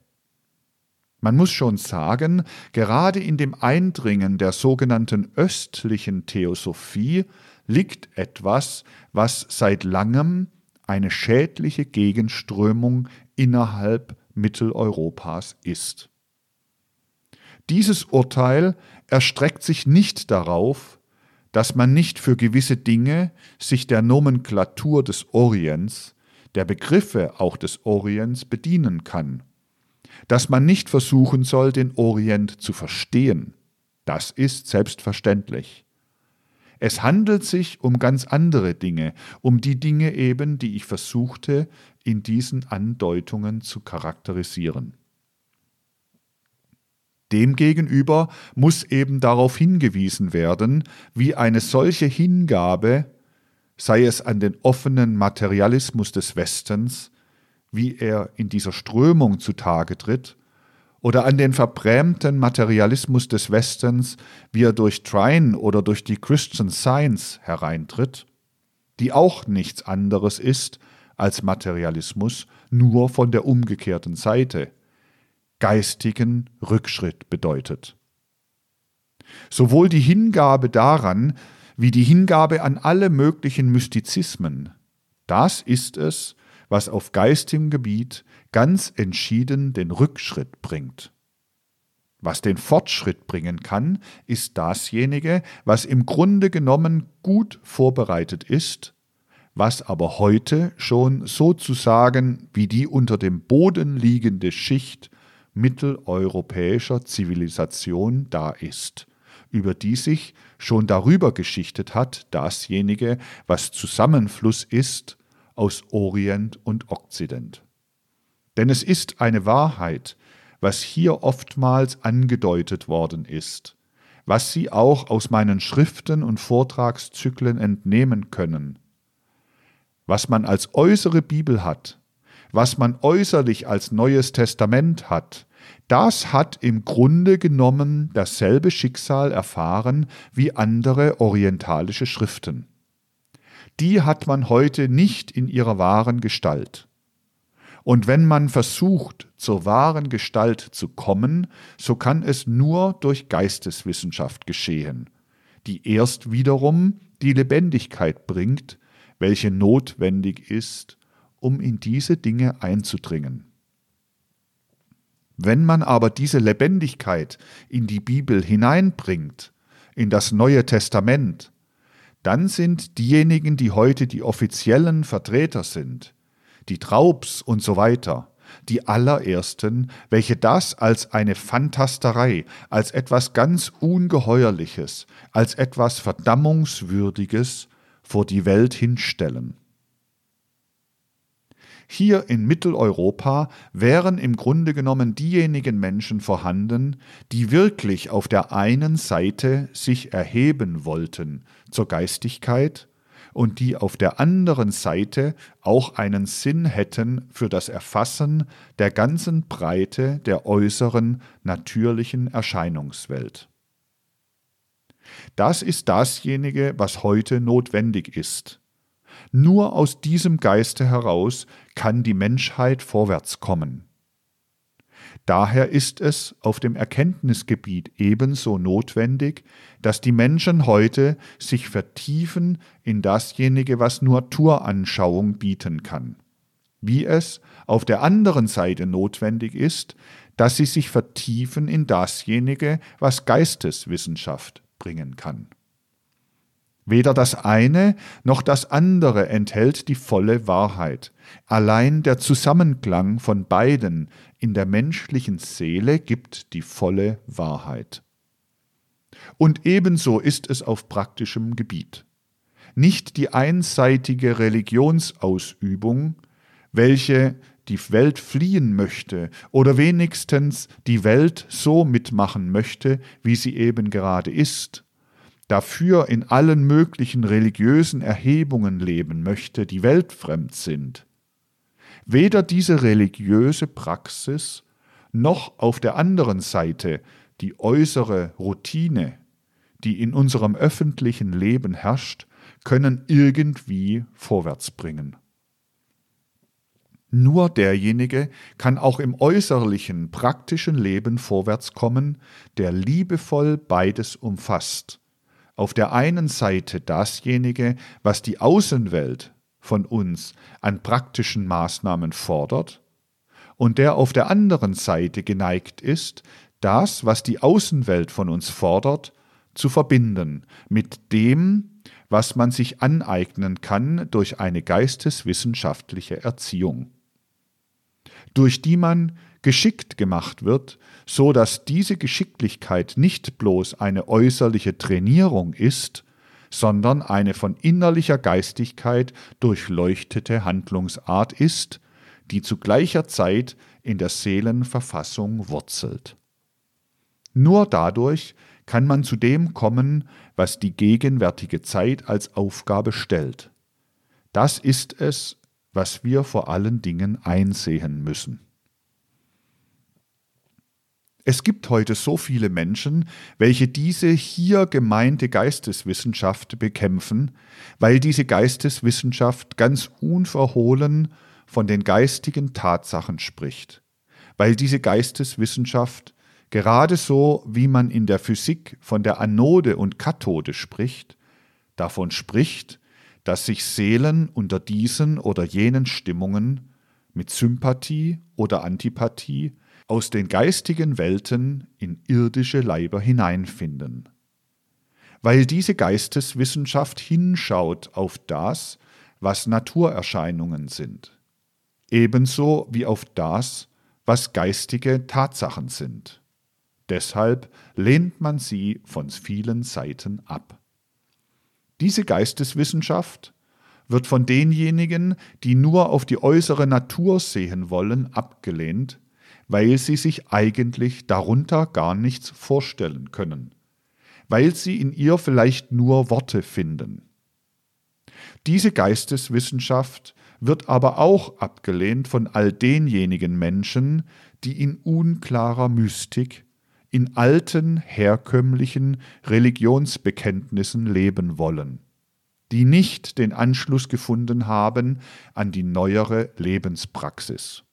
Man muss schon sagen, gerade in dem Eindringen der sogenannten östlichen Theosophie liegt etwas, was seit langem eine schädliche Gegenströmung innerhalb Mitteleuropas ist. Dieses Urteil erstreckt sich nicht darauf, dass man nicht für gewisse Dinge sich der Nomenklatur des Orients, der Begriffe auch des Orients bedienen kann, dass man nicht versuchen soll, den Orient zu verstehen. Das ist selbstverständlich. Es handelt sich um ganz andere Dinge, um die Dinge eben, die ich versuchte, in diesen Andeutungen zu charakterisieren. Demgegenüber muss eben darauf hingewiesen werden, wie eine solche Hingabe, sei es an den offenen Materialismus des Westens, wie er in dieser Strömung zutage tritt, oder an den verbrämten Materialismus des Westens, wie er durch Trine oder durch die Christian Science hereintritt, die auch nichts anderes ist als Materialismus, nur von der umgekehrten Seite, geistigen Rückschritt bedeutet. Sowohl die Hingabe daran wie die Hingabe an alle möglichen Mystizismen, das ist es, was auf geistigem Gebiet ganz entschieden den Rückschritt bringt. Was den Fortschritt bringen kann, ist dasjenige, was im Grunde genommen gut vorbereitet ist, was aber heute schon sozusagen wie die unter dem Boden liegende Schicht mitteleuropäischer Zivilisation da ist, über die sich schon darüber geschichtet hat, dasjenige, was Zusammenfluss ist aus Orient und Okzident. Denn es ist eine Wahrheit, was hier oftmals angedeutet worden ist, was Sie auch aus meinen Schriften und Vortragszyklen entnehmen können. Was man als äußere Bibel hat, was man äußerlich als Neues Testament hat, das hat im Grunde genommen dasselbe Schicksal erfahren wie andere orientalische Schriften. Die hat man heute nicht in ihrer wahren Gestalt. Und wenn man versucht, zur wahren Gestalt zu kommen, so kann es nur durch Geisteswissenschaft geschehen, die erst wiederum die Lebendigkeit bringt, welche notwendig ist, um in diese Dinge einzudringen. Wenn man aber diese Lebendigkeit in die Bibel hineinbringt, in das Neue Testament, dann sind diejenigen, die heute die offiziellen Vertreter sind, die Traubs und so weiter, die allerersten, welche das als eine Phantasterei, als etwas ganz Ungeheuerliches, als etwas Verdammungswürdiges vor die Welt hinstellen. Hier in Mitteleuropa wären im Grunde genommen diejenigen Menschen vorhanden, die wirklich auf der einen Seite sich erheben wollten zur Geistigkeit und die auf der anderen Seite auch einen Sinn hätten für das Erfassen der ganzen Breite der äußeren natürlichen Erscheinungswelt. Das ist dasjenige, was heute notwendig ist. Nur aus diesem Geiste heraus kann die Menschheit vorwärts kommen. Daher ist es auf dem Erkenntnisgebiet ebenso notwendig, dass die Menschen heute sich vertiefen in dasjenige, was nur Naturanschauung bieten kann. Wie es auf der anderen Seite notwendig ist, dass sie sich vertiefen in dasjenige, was Geisteswissenschaft bringen kann. Weder das eine noch das andere enthält die volle Wahrheit. Allein der Zusammenklang von beiden in der menschlichen Seele gibt die volle Wahrheit. Und ebenso ist es auf praktischem Gebiet. Nicht die einseitige Religionsausübung, welche die Welt fliehen möchte oder wenigstens die Welt so mitmachen möchte, wie sie eben gerade ist, dafür in allen möglichen religiösen Erhebungen leben möchte, die weltfremd sind. Weder diese religiöse Praxis noch auf der anderen Seite die äußere Routine, die in unserem öffentlichen Leben herrscht, können irgendwie vorwärts bringen. Nur derjenige kann auch im äußerlichen, praktischen Leben vorwärts kommen, der liebevoll beides umfasst auf der einen Seite dasjenige, was die Außenwelt von uns an praktischen Maßnahmen fordert, und der auf der anderen Seite geneigt ist, das, was die Außenwelt von uns fordert, zu verbinden mit dem, was man sich aneignen kann durch eine geisteswissenschaftliche Erziehung, durch die man geschickt gemacht wird, so dass diese Geschicklichkeit nicht bloß eine äußerliche Trainierung ist, sondern eine von innerlicher Geistigkeit durchleuchtete Handlungsart ist, die zu gleicher Zeit in der Seelenverfassung wurzelt. Nur dadurch kann man zu dem kommen, was die gegenwärtige Zeit als Aufgabe stellt. Das ist es, was wir vor allen Dingen einsehen müssen. Es gibt heute so viele Menschen, welche diese hier gemeinte Geisteswissenschaft bekämpfen, weil diese Geisteswissenschaft ganz unverhohlen von den geistigen Tatsachen spricht, weil diese Geisteswissenschaft gerade so, wie man in der Physik von der Anode und Kathode spricht, davon spricht, dass sich Seelen unter diesen oder jenen Stimmungen mit Sympathie oder Antipathie aus den geistigen Welten in irdische Leiber hineinfinden. Weil diese Geisteswissenschaft hinschaut auf das, was Naturerscheinungen sind, ebenso wie auf das, was geistige Tatsachen sind. Deshalb lehnt man sie von vielen Seiten ab. Diese Geisteswissenschaft wird von denjenigen, die nur auf die äußere Natur sehen wollen, abgelehnt, weil sie sich eigentlich darunter gar nichts vorstellen können, weil sie in ihr vielleicht nur Worte finden. Diese Geisteswissenschaft wird aber auch abgelehnt von all denjenigen Menschen, die in unklarer Mystik, in alten, herkömmlichen Religionsbekenntnissen leben wollen, die nicht den Anschluss gefunden haben an die neuere Lebenspraxis.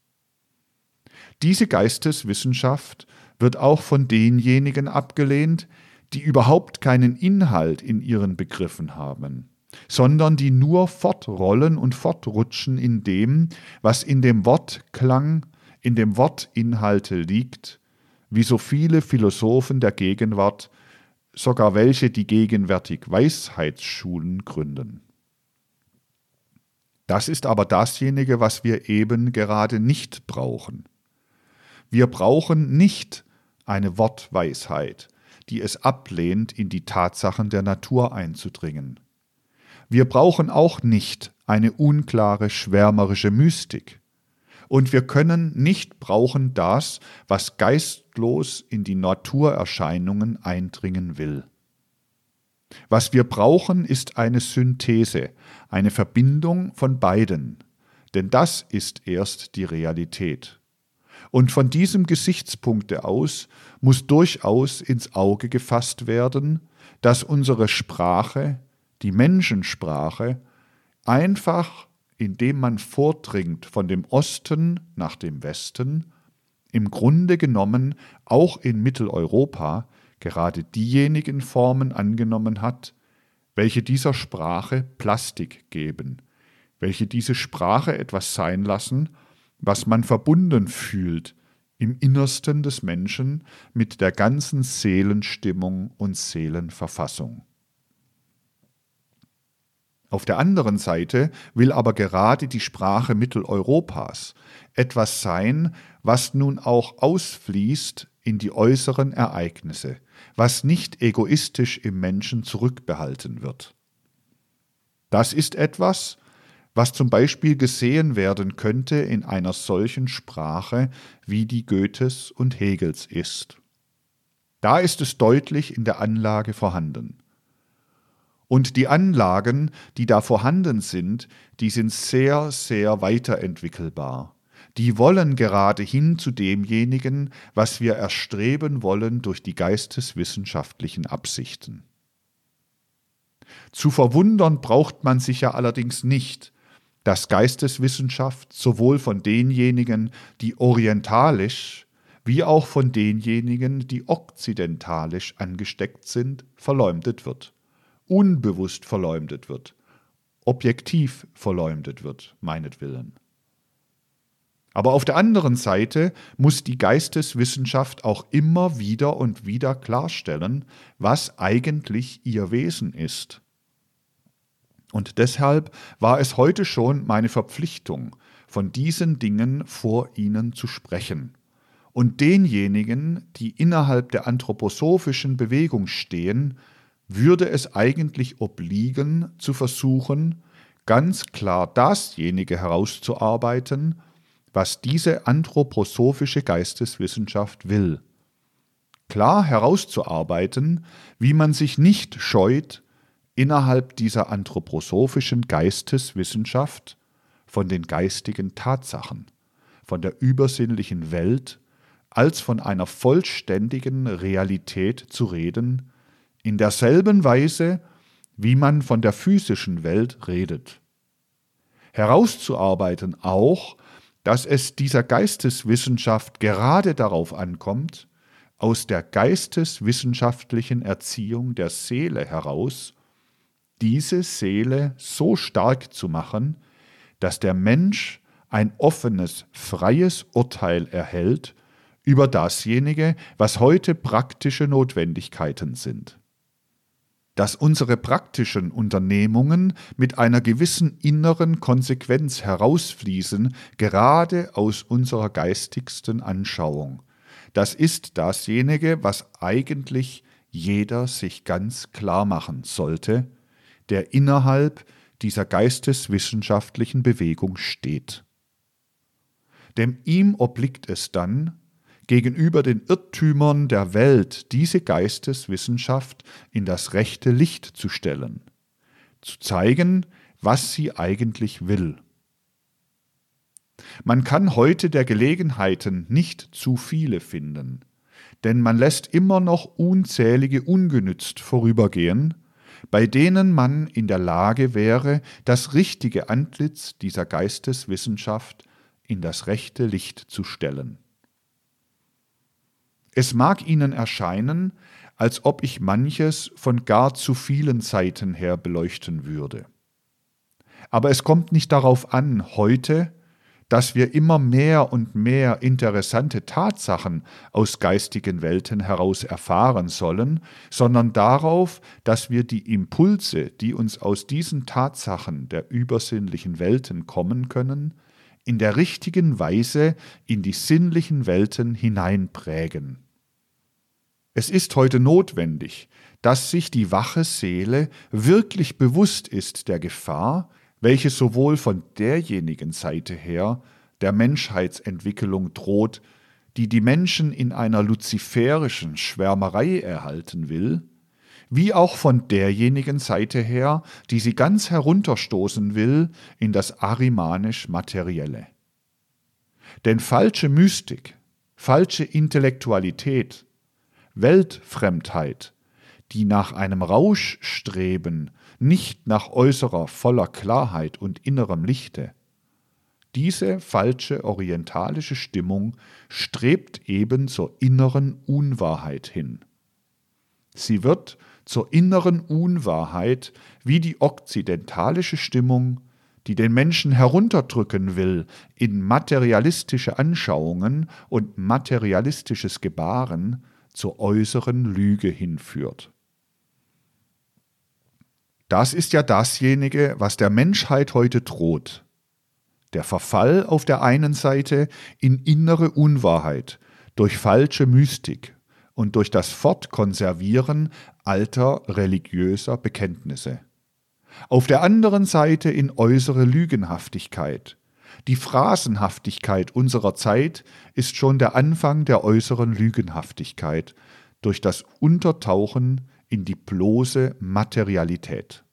Diese Geisteswissenschaft wird auch von denjenigen abgelehnt, die überhaupt keinen Inhalt in ihren Begriffen haben, sondern die nur fortrollen und fortrutschen in dem, was in dem Wortklang, in dem Wortinhalte liegt, wie so viele Philosophen der Gegenwart, sogar welche, die gegenwärtig Weisheitsschulen gründen. Das ist aber dasjenige, was wir eben gerade nicht brauchen. Wir brauchen nicht eine Wortweisheit, die es ablehnt, in die Tatsachen der Natur einzudringen. Wir brauchen auch nicht eine unklare schwärmerische Mystik. Und wir können nicht brauchen das, was geistlos in die Naturerscheinungen eindringen will. Was wir brauchen, ist eine Synthese, eine Verbindung von beiden, denn das ist erst die Realität. Und von diesem Gesichtspunkte aus muss durchaus ins Auge gefasst werden, dass unsere Sprache, die Menschensprache, einfach, indem man vordringt von dem Osten nach dem Westen, im Grunde genommen auch in Mitteleuropa gerade diejenigen Formen angenommen hat, welche dieser Sprache Plastik geben, welche diese Sprache etwas sein lassen, was man verbunden fühlt im Innersten des Menschen mit der ganzen Seelenstimmung und Seelenverfassung. Auf der anderen Seite will aber gerade die Sprache Mitteleuropas etwas sein, was nun auch ausfließt in die äußeren Ereignisse, was nicht egoistisch im Menschen zurückbehalten wird. Das ist etwas, was zum Beispiel gesehen werden könnte in einer solchen Sprache, wie die Goethes und Hegels ist. Da ist es deutlich in der Anlage vorhanden. Und die Anlagen, die da vorhanden sind, die sind sehr, sehr weiterentwickelbar. Die wollen gerade hin zu demjenigen, was wir erstreben wollen durch die geisteswissenschaftlichen Absichten. Zu verwundern braucht man sich ja allerdings nicht, dass Geisteswissenschaft sowohl von denjenigen, die orientalisch, wie auch von denjenigen, die okzidentalisch angesteckt sind, verleumdet wird, unbewusst verleumdet wird, objektiv verleumdet wird, meinetwillen. Aber auf der anderen Seite muss die Geisteswissenschaft auch immer wieder und wieder klarstellen, was eigentlich ihr Wesen ist und deshalb war es heute schon meine Verpflichtung, von diesen Dingen vor Ihnen zu sprechen. Und denjenigen, die innerhalb der anthroposophischen Bewegung stehen, würde es eigentlich obliegen, zu versuchen, ganz klar dasjenige herauszuarbeiten, was diese anthroposophische Geisteswissenschaft will. Klar herauszuarbeiten, wie man sich nicht scheut, innerhalb dieser anthroposophischen Geisteswissenschaft von den geistigen Tatsachen, von der übersinnlichen Welt als von einer vollständigen Realität zu reden, in derselben Weise, wie man von der physischen Welt redet. Herauszuarbeiten auch, dass es dieser Geisteswissenschaft gerade darauf ankommt, aus der geisteswissenschaftlichen Erziehung der Seele heraus diese Seele so stark zu machen, dass der Mensch ein offenes, freies Urteil erhält über dasjenige, was heute praktische Notwendigkeiten sind. dass unsere praktischen Unternehmungen mit einer gewissen inneren Konsequenz herausfließen, gerade aus unserer geistigsten Anschauung. Das ist dasjenige, was eigentlich jeder sich ganz klar machen sollte, der innerhalb dieser geisteswissenschaftlichen Bewegung steht. Denn ihm obliegt es dann, gegenüber den Irrtümern der Welt diese Geisteswissenschaft in das rechte Licht zu stellen, zu zeigen, was sie eigentlich will. Man kann heute der Gelegenheiten nicht zu viele finden, denn man lässt immer noch unzählige ungenützt vorübergehen, bei denen man in der Lage wäre, das richtige Antlitz dieser Geisteswissenschaft in das rechte Licht zu stellen. Es mag Ihnen erscheinen, als ob ich manches von gar zu vielen Seiten her beleuchten würde. Aber es kommt nicht darauf an, heute, dass wir immer mehr und mehr interessante Tatsachen aus geistigen Welten heraus erfahren sollen, sondern darauf, dass wir die Impulse, die uns aus diesen Tatsachen der übersinnlichen Welten kommen können, in der richtigen Weise in die sinnlichen Welten hineinprägen. Es ist heute notwendig, dass sich die wache Seele wirklich bewusst ist der Gefahr, welche sowohl von derjenigen Seite her der Menschheitsentwicklung droht, die die Menschen in einer luziferischen Schwärmerei erhalten will, wie auch von derjenigen Seite her, die sie ganz herunterstoßen will in das arimanisch-materielle. Denn falsche Mystik, falsche Intellektualität, Weltfremdheit, die nach einem Rausch streben, nicht nach äußerer voller Klarheit und innerem Lichte. Diese falsche orientalische Stimmung strebt eben zur inneren Unwahrheit hin. Sie wird zur inneren Unwahrheit wie die okzidentalische Stimmung, die den Menschen herunterdrücken will in materialistische Anschauungen und materialistisches Gebaren, zur äußeren Lüge hinführt. Das ist ja dasjenige, was der Menschheit heute droht. Der Verfall auf der einen Seite in innere Unwahrheit durch falsche Mystik und durch das Fortkonservieren alter religiöser Bekenntnisse. Auf der anderen Seite in äußere Lügenhaftigkeit, die Phrasenhaftigkeit unserer Zeit ist schon der Anfang der äußeren Lügenhaftigkeit durch das Untertauchen in die bloße Materialität.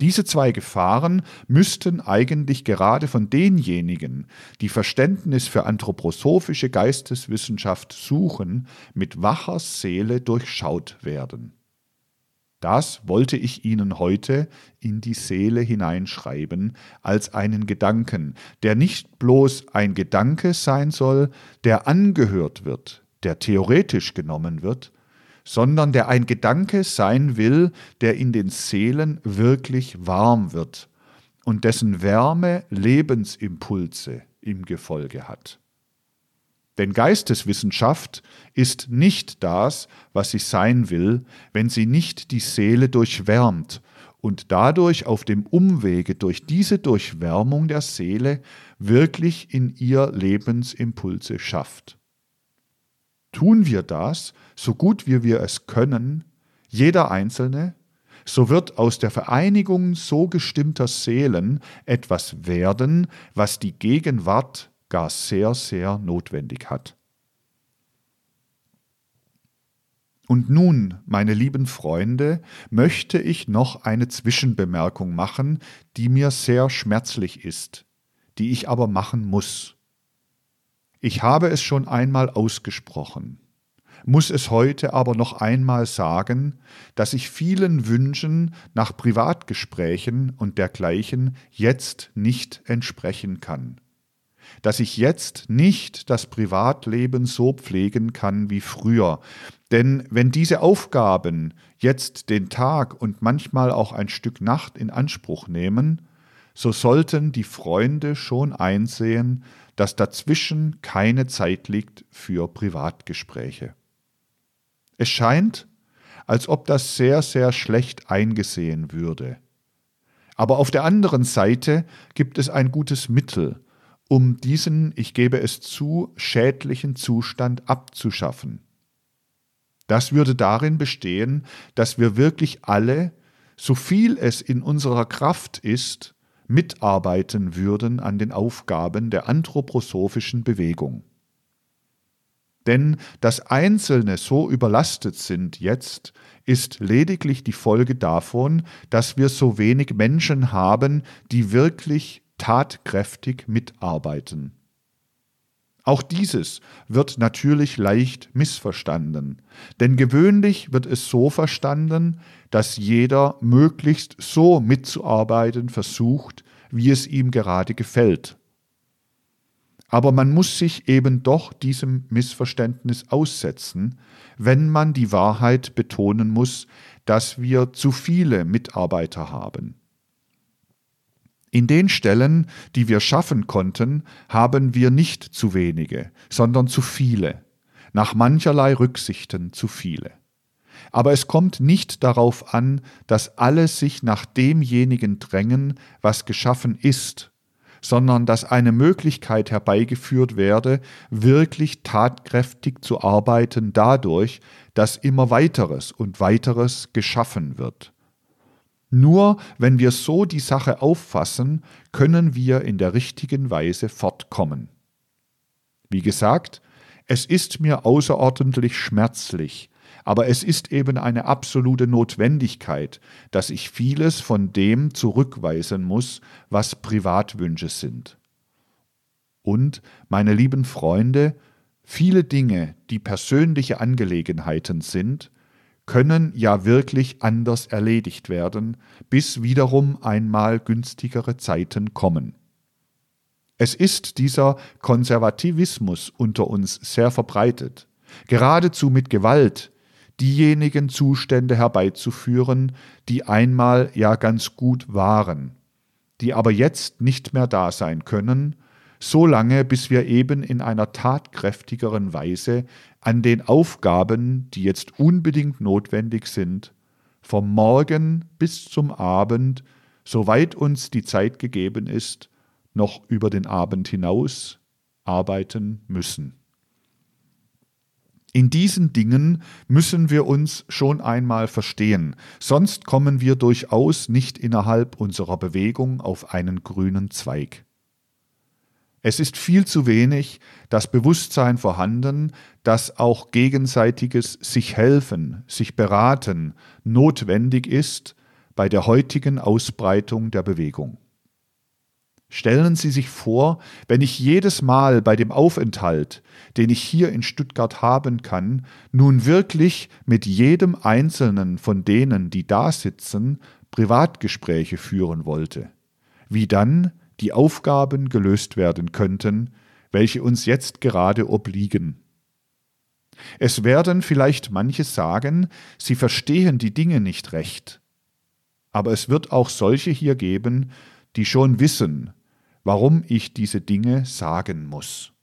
Diese zwei Gefahren müssten eigentlich gerade von denjenigen, die Verständnis für anthroposophische Geisteswissenschaft suchen, mit wacher Seele durchschaut werden. Das wollte ich Ihnen heute in die Seele hineinschreiben als einen Gedanken, der nicht bloß ein Gedanke sein soll, der angehört wird, der theoretisch genommen wird, sondern der ein Gedanke sein will, der in den Seelen wirklich warm wird und dessen Wärme Lebensimpulse im Gefolge hat. Denn Geisteswissenschaft ist nicht das, was sie sein will, wenn sie nicht die Seele durchwärmt und dadurch auf dem Umwege durch diese Durchwärmung der Seele wirklich in ihr Lebensimpulse schafft. Tun wir das, so gut wie wir es können, jeder Einzelne, so wird aus der Vereinigung so gestimmter Seelen etwas werden, was die Gegenwart gar sehr, sehr notwendig hat. Und nun, meine lieben Freunde, möchte ich noch eine Zwischenbemerkung machen, die mir sehr schmerzlich ist, die ich aber machen muss. Ich habe es schon einmal ausgesprochen, muss es heute aber noch einmal sagen, dass ich vielen Wünschen nach Privatgesprächen und dergleichen jetzt nicht entsprechen kann dass ich jetzt nicht das Privatleben so pflegen kann wie früher. Denn wenn diese Aufgaben jetzt den Tag und manchmal auch ein Stück Nacht in Anspruch nehmen, so sollten die Freunde schon einsehen, dass dazwischen keine Zeit liegt für Privatgespräche. Es scheint, als ob das sehr, sehr schlecht eingesehen würde. Aber auf der anderen Seite gibt es ein gutes Mittel, um diesen, ich gebe es zu, schädlichen Zustand abzuschaffen. Das würde darin bestehen, dass wir wirklich alle, so viel es in unserer Kraft ist, mitarbeiten würden an den Aufgaben der anthroposophischen Bewegung. Denn dass Einzelne so überlastet sind jetzt, ist lediglich die Folge davon, dass wir so wenig Menschen haben, die wirklich tatkräftig mitarbeiten. Auch dieses wird natürlich leicht missverstanden, denn gewöhnlich wird es so verstanden, dass jeder möglichst so mitzuarbeiten versucht, wie es ihm gerade gefällt. Aber man muss sich eben doch diesem Missverständnis aussetzen, wenn man die Wahrheit betonen muss, dass wir zu viele Mitarbeiter haben. In den Stellen, die wir schaffen konnten, haben wir nicht zu wenige, sondern zu viele, nach mancherlei Rücksichten zu viele. Aber es kommt nicht darauf an, dass alle sich nach demjenigen drängen, was geschaffen ist, sondern dass eine Möglichkeit herbeigeführt werde, wirklich tatkräftig zu arbeiten dadurch, dass immer weiteres und weiteres geschaffen wird. Nur wenn wir so die Sache auffassen, können wir in der richtigen Weise fortkommen. Wie gesagt, es ist mir außerordentlich schmerzlich, aber es ist eben eine absolute Notwendigkeit, dass ich vieles von dem zurückweisen muss, was Privatwünsche sind. Und, meine lieben Freunde, viele Dinge, die persönliche Angelegenheiten sind, können ja wirklich anders erledigt werden, bis wiederum einmal günstigere Zeiten kommen. Es ist dieser Konservativismus unter uns sehr verbreitet, geradezu mit Gewalt diejenigen Zustände herbeizuführen, die einmal ja ganz gut waren, die aber jetzt nicht mehr da sein können, so lange bis wir eben in einer tatkräftigeren Weise an den Aufgaben, die jetzt unbedingt notwendig sind, vom Morgen bis zum Abend, soweit uns die Zeit gegeben ist, noch über den Abend hinaus arbeiten müssen. In diesen Dingen müssen wir uns schon einmal verstehen, sonst kommen wir durchaus nicht innerhalb unserer Bewegung auf einen grünen Zweig. Es ist viel zu wenig das Bewusstsein vorhanden, dass auch gegenseitiges sich helfen, sich beraten notwendig ist bei der heutigen Ausbreitung der Bewegung. Stellen Sie sich vor, wenn ich jedes Mal bei dem Aufenthalt, den ich hier in Stuttgart haben kann, nun wirklich mit jedem einzelnen von denen, die da sitzen, Privatgespräche führen wollte. Wie dann die Aufgaben gelöst werden könnten, welche uns jetzt gerade obliegen. Es werden vielleicht manche sagen, sie verstehen die Dinge nicht recht. Aber es wird auch solche hier geben, die schon wissen, warum ich diese Dinge sagen muss.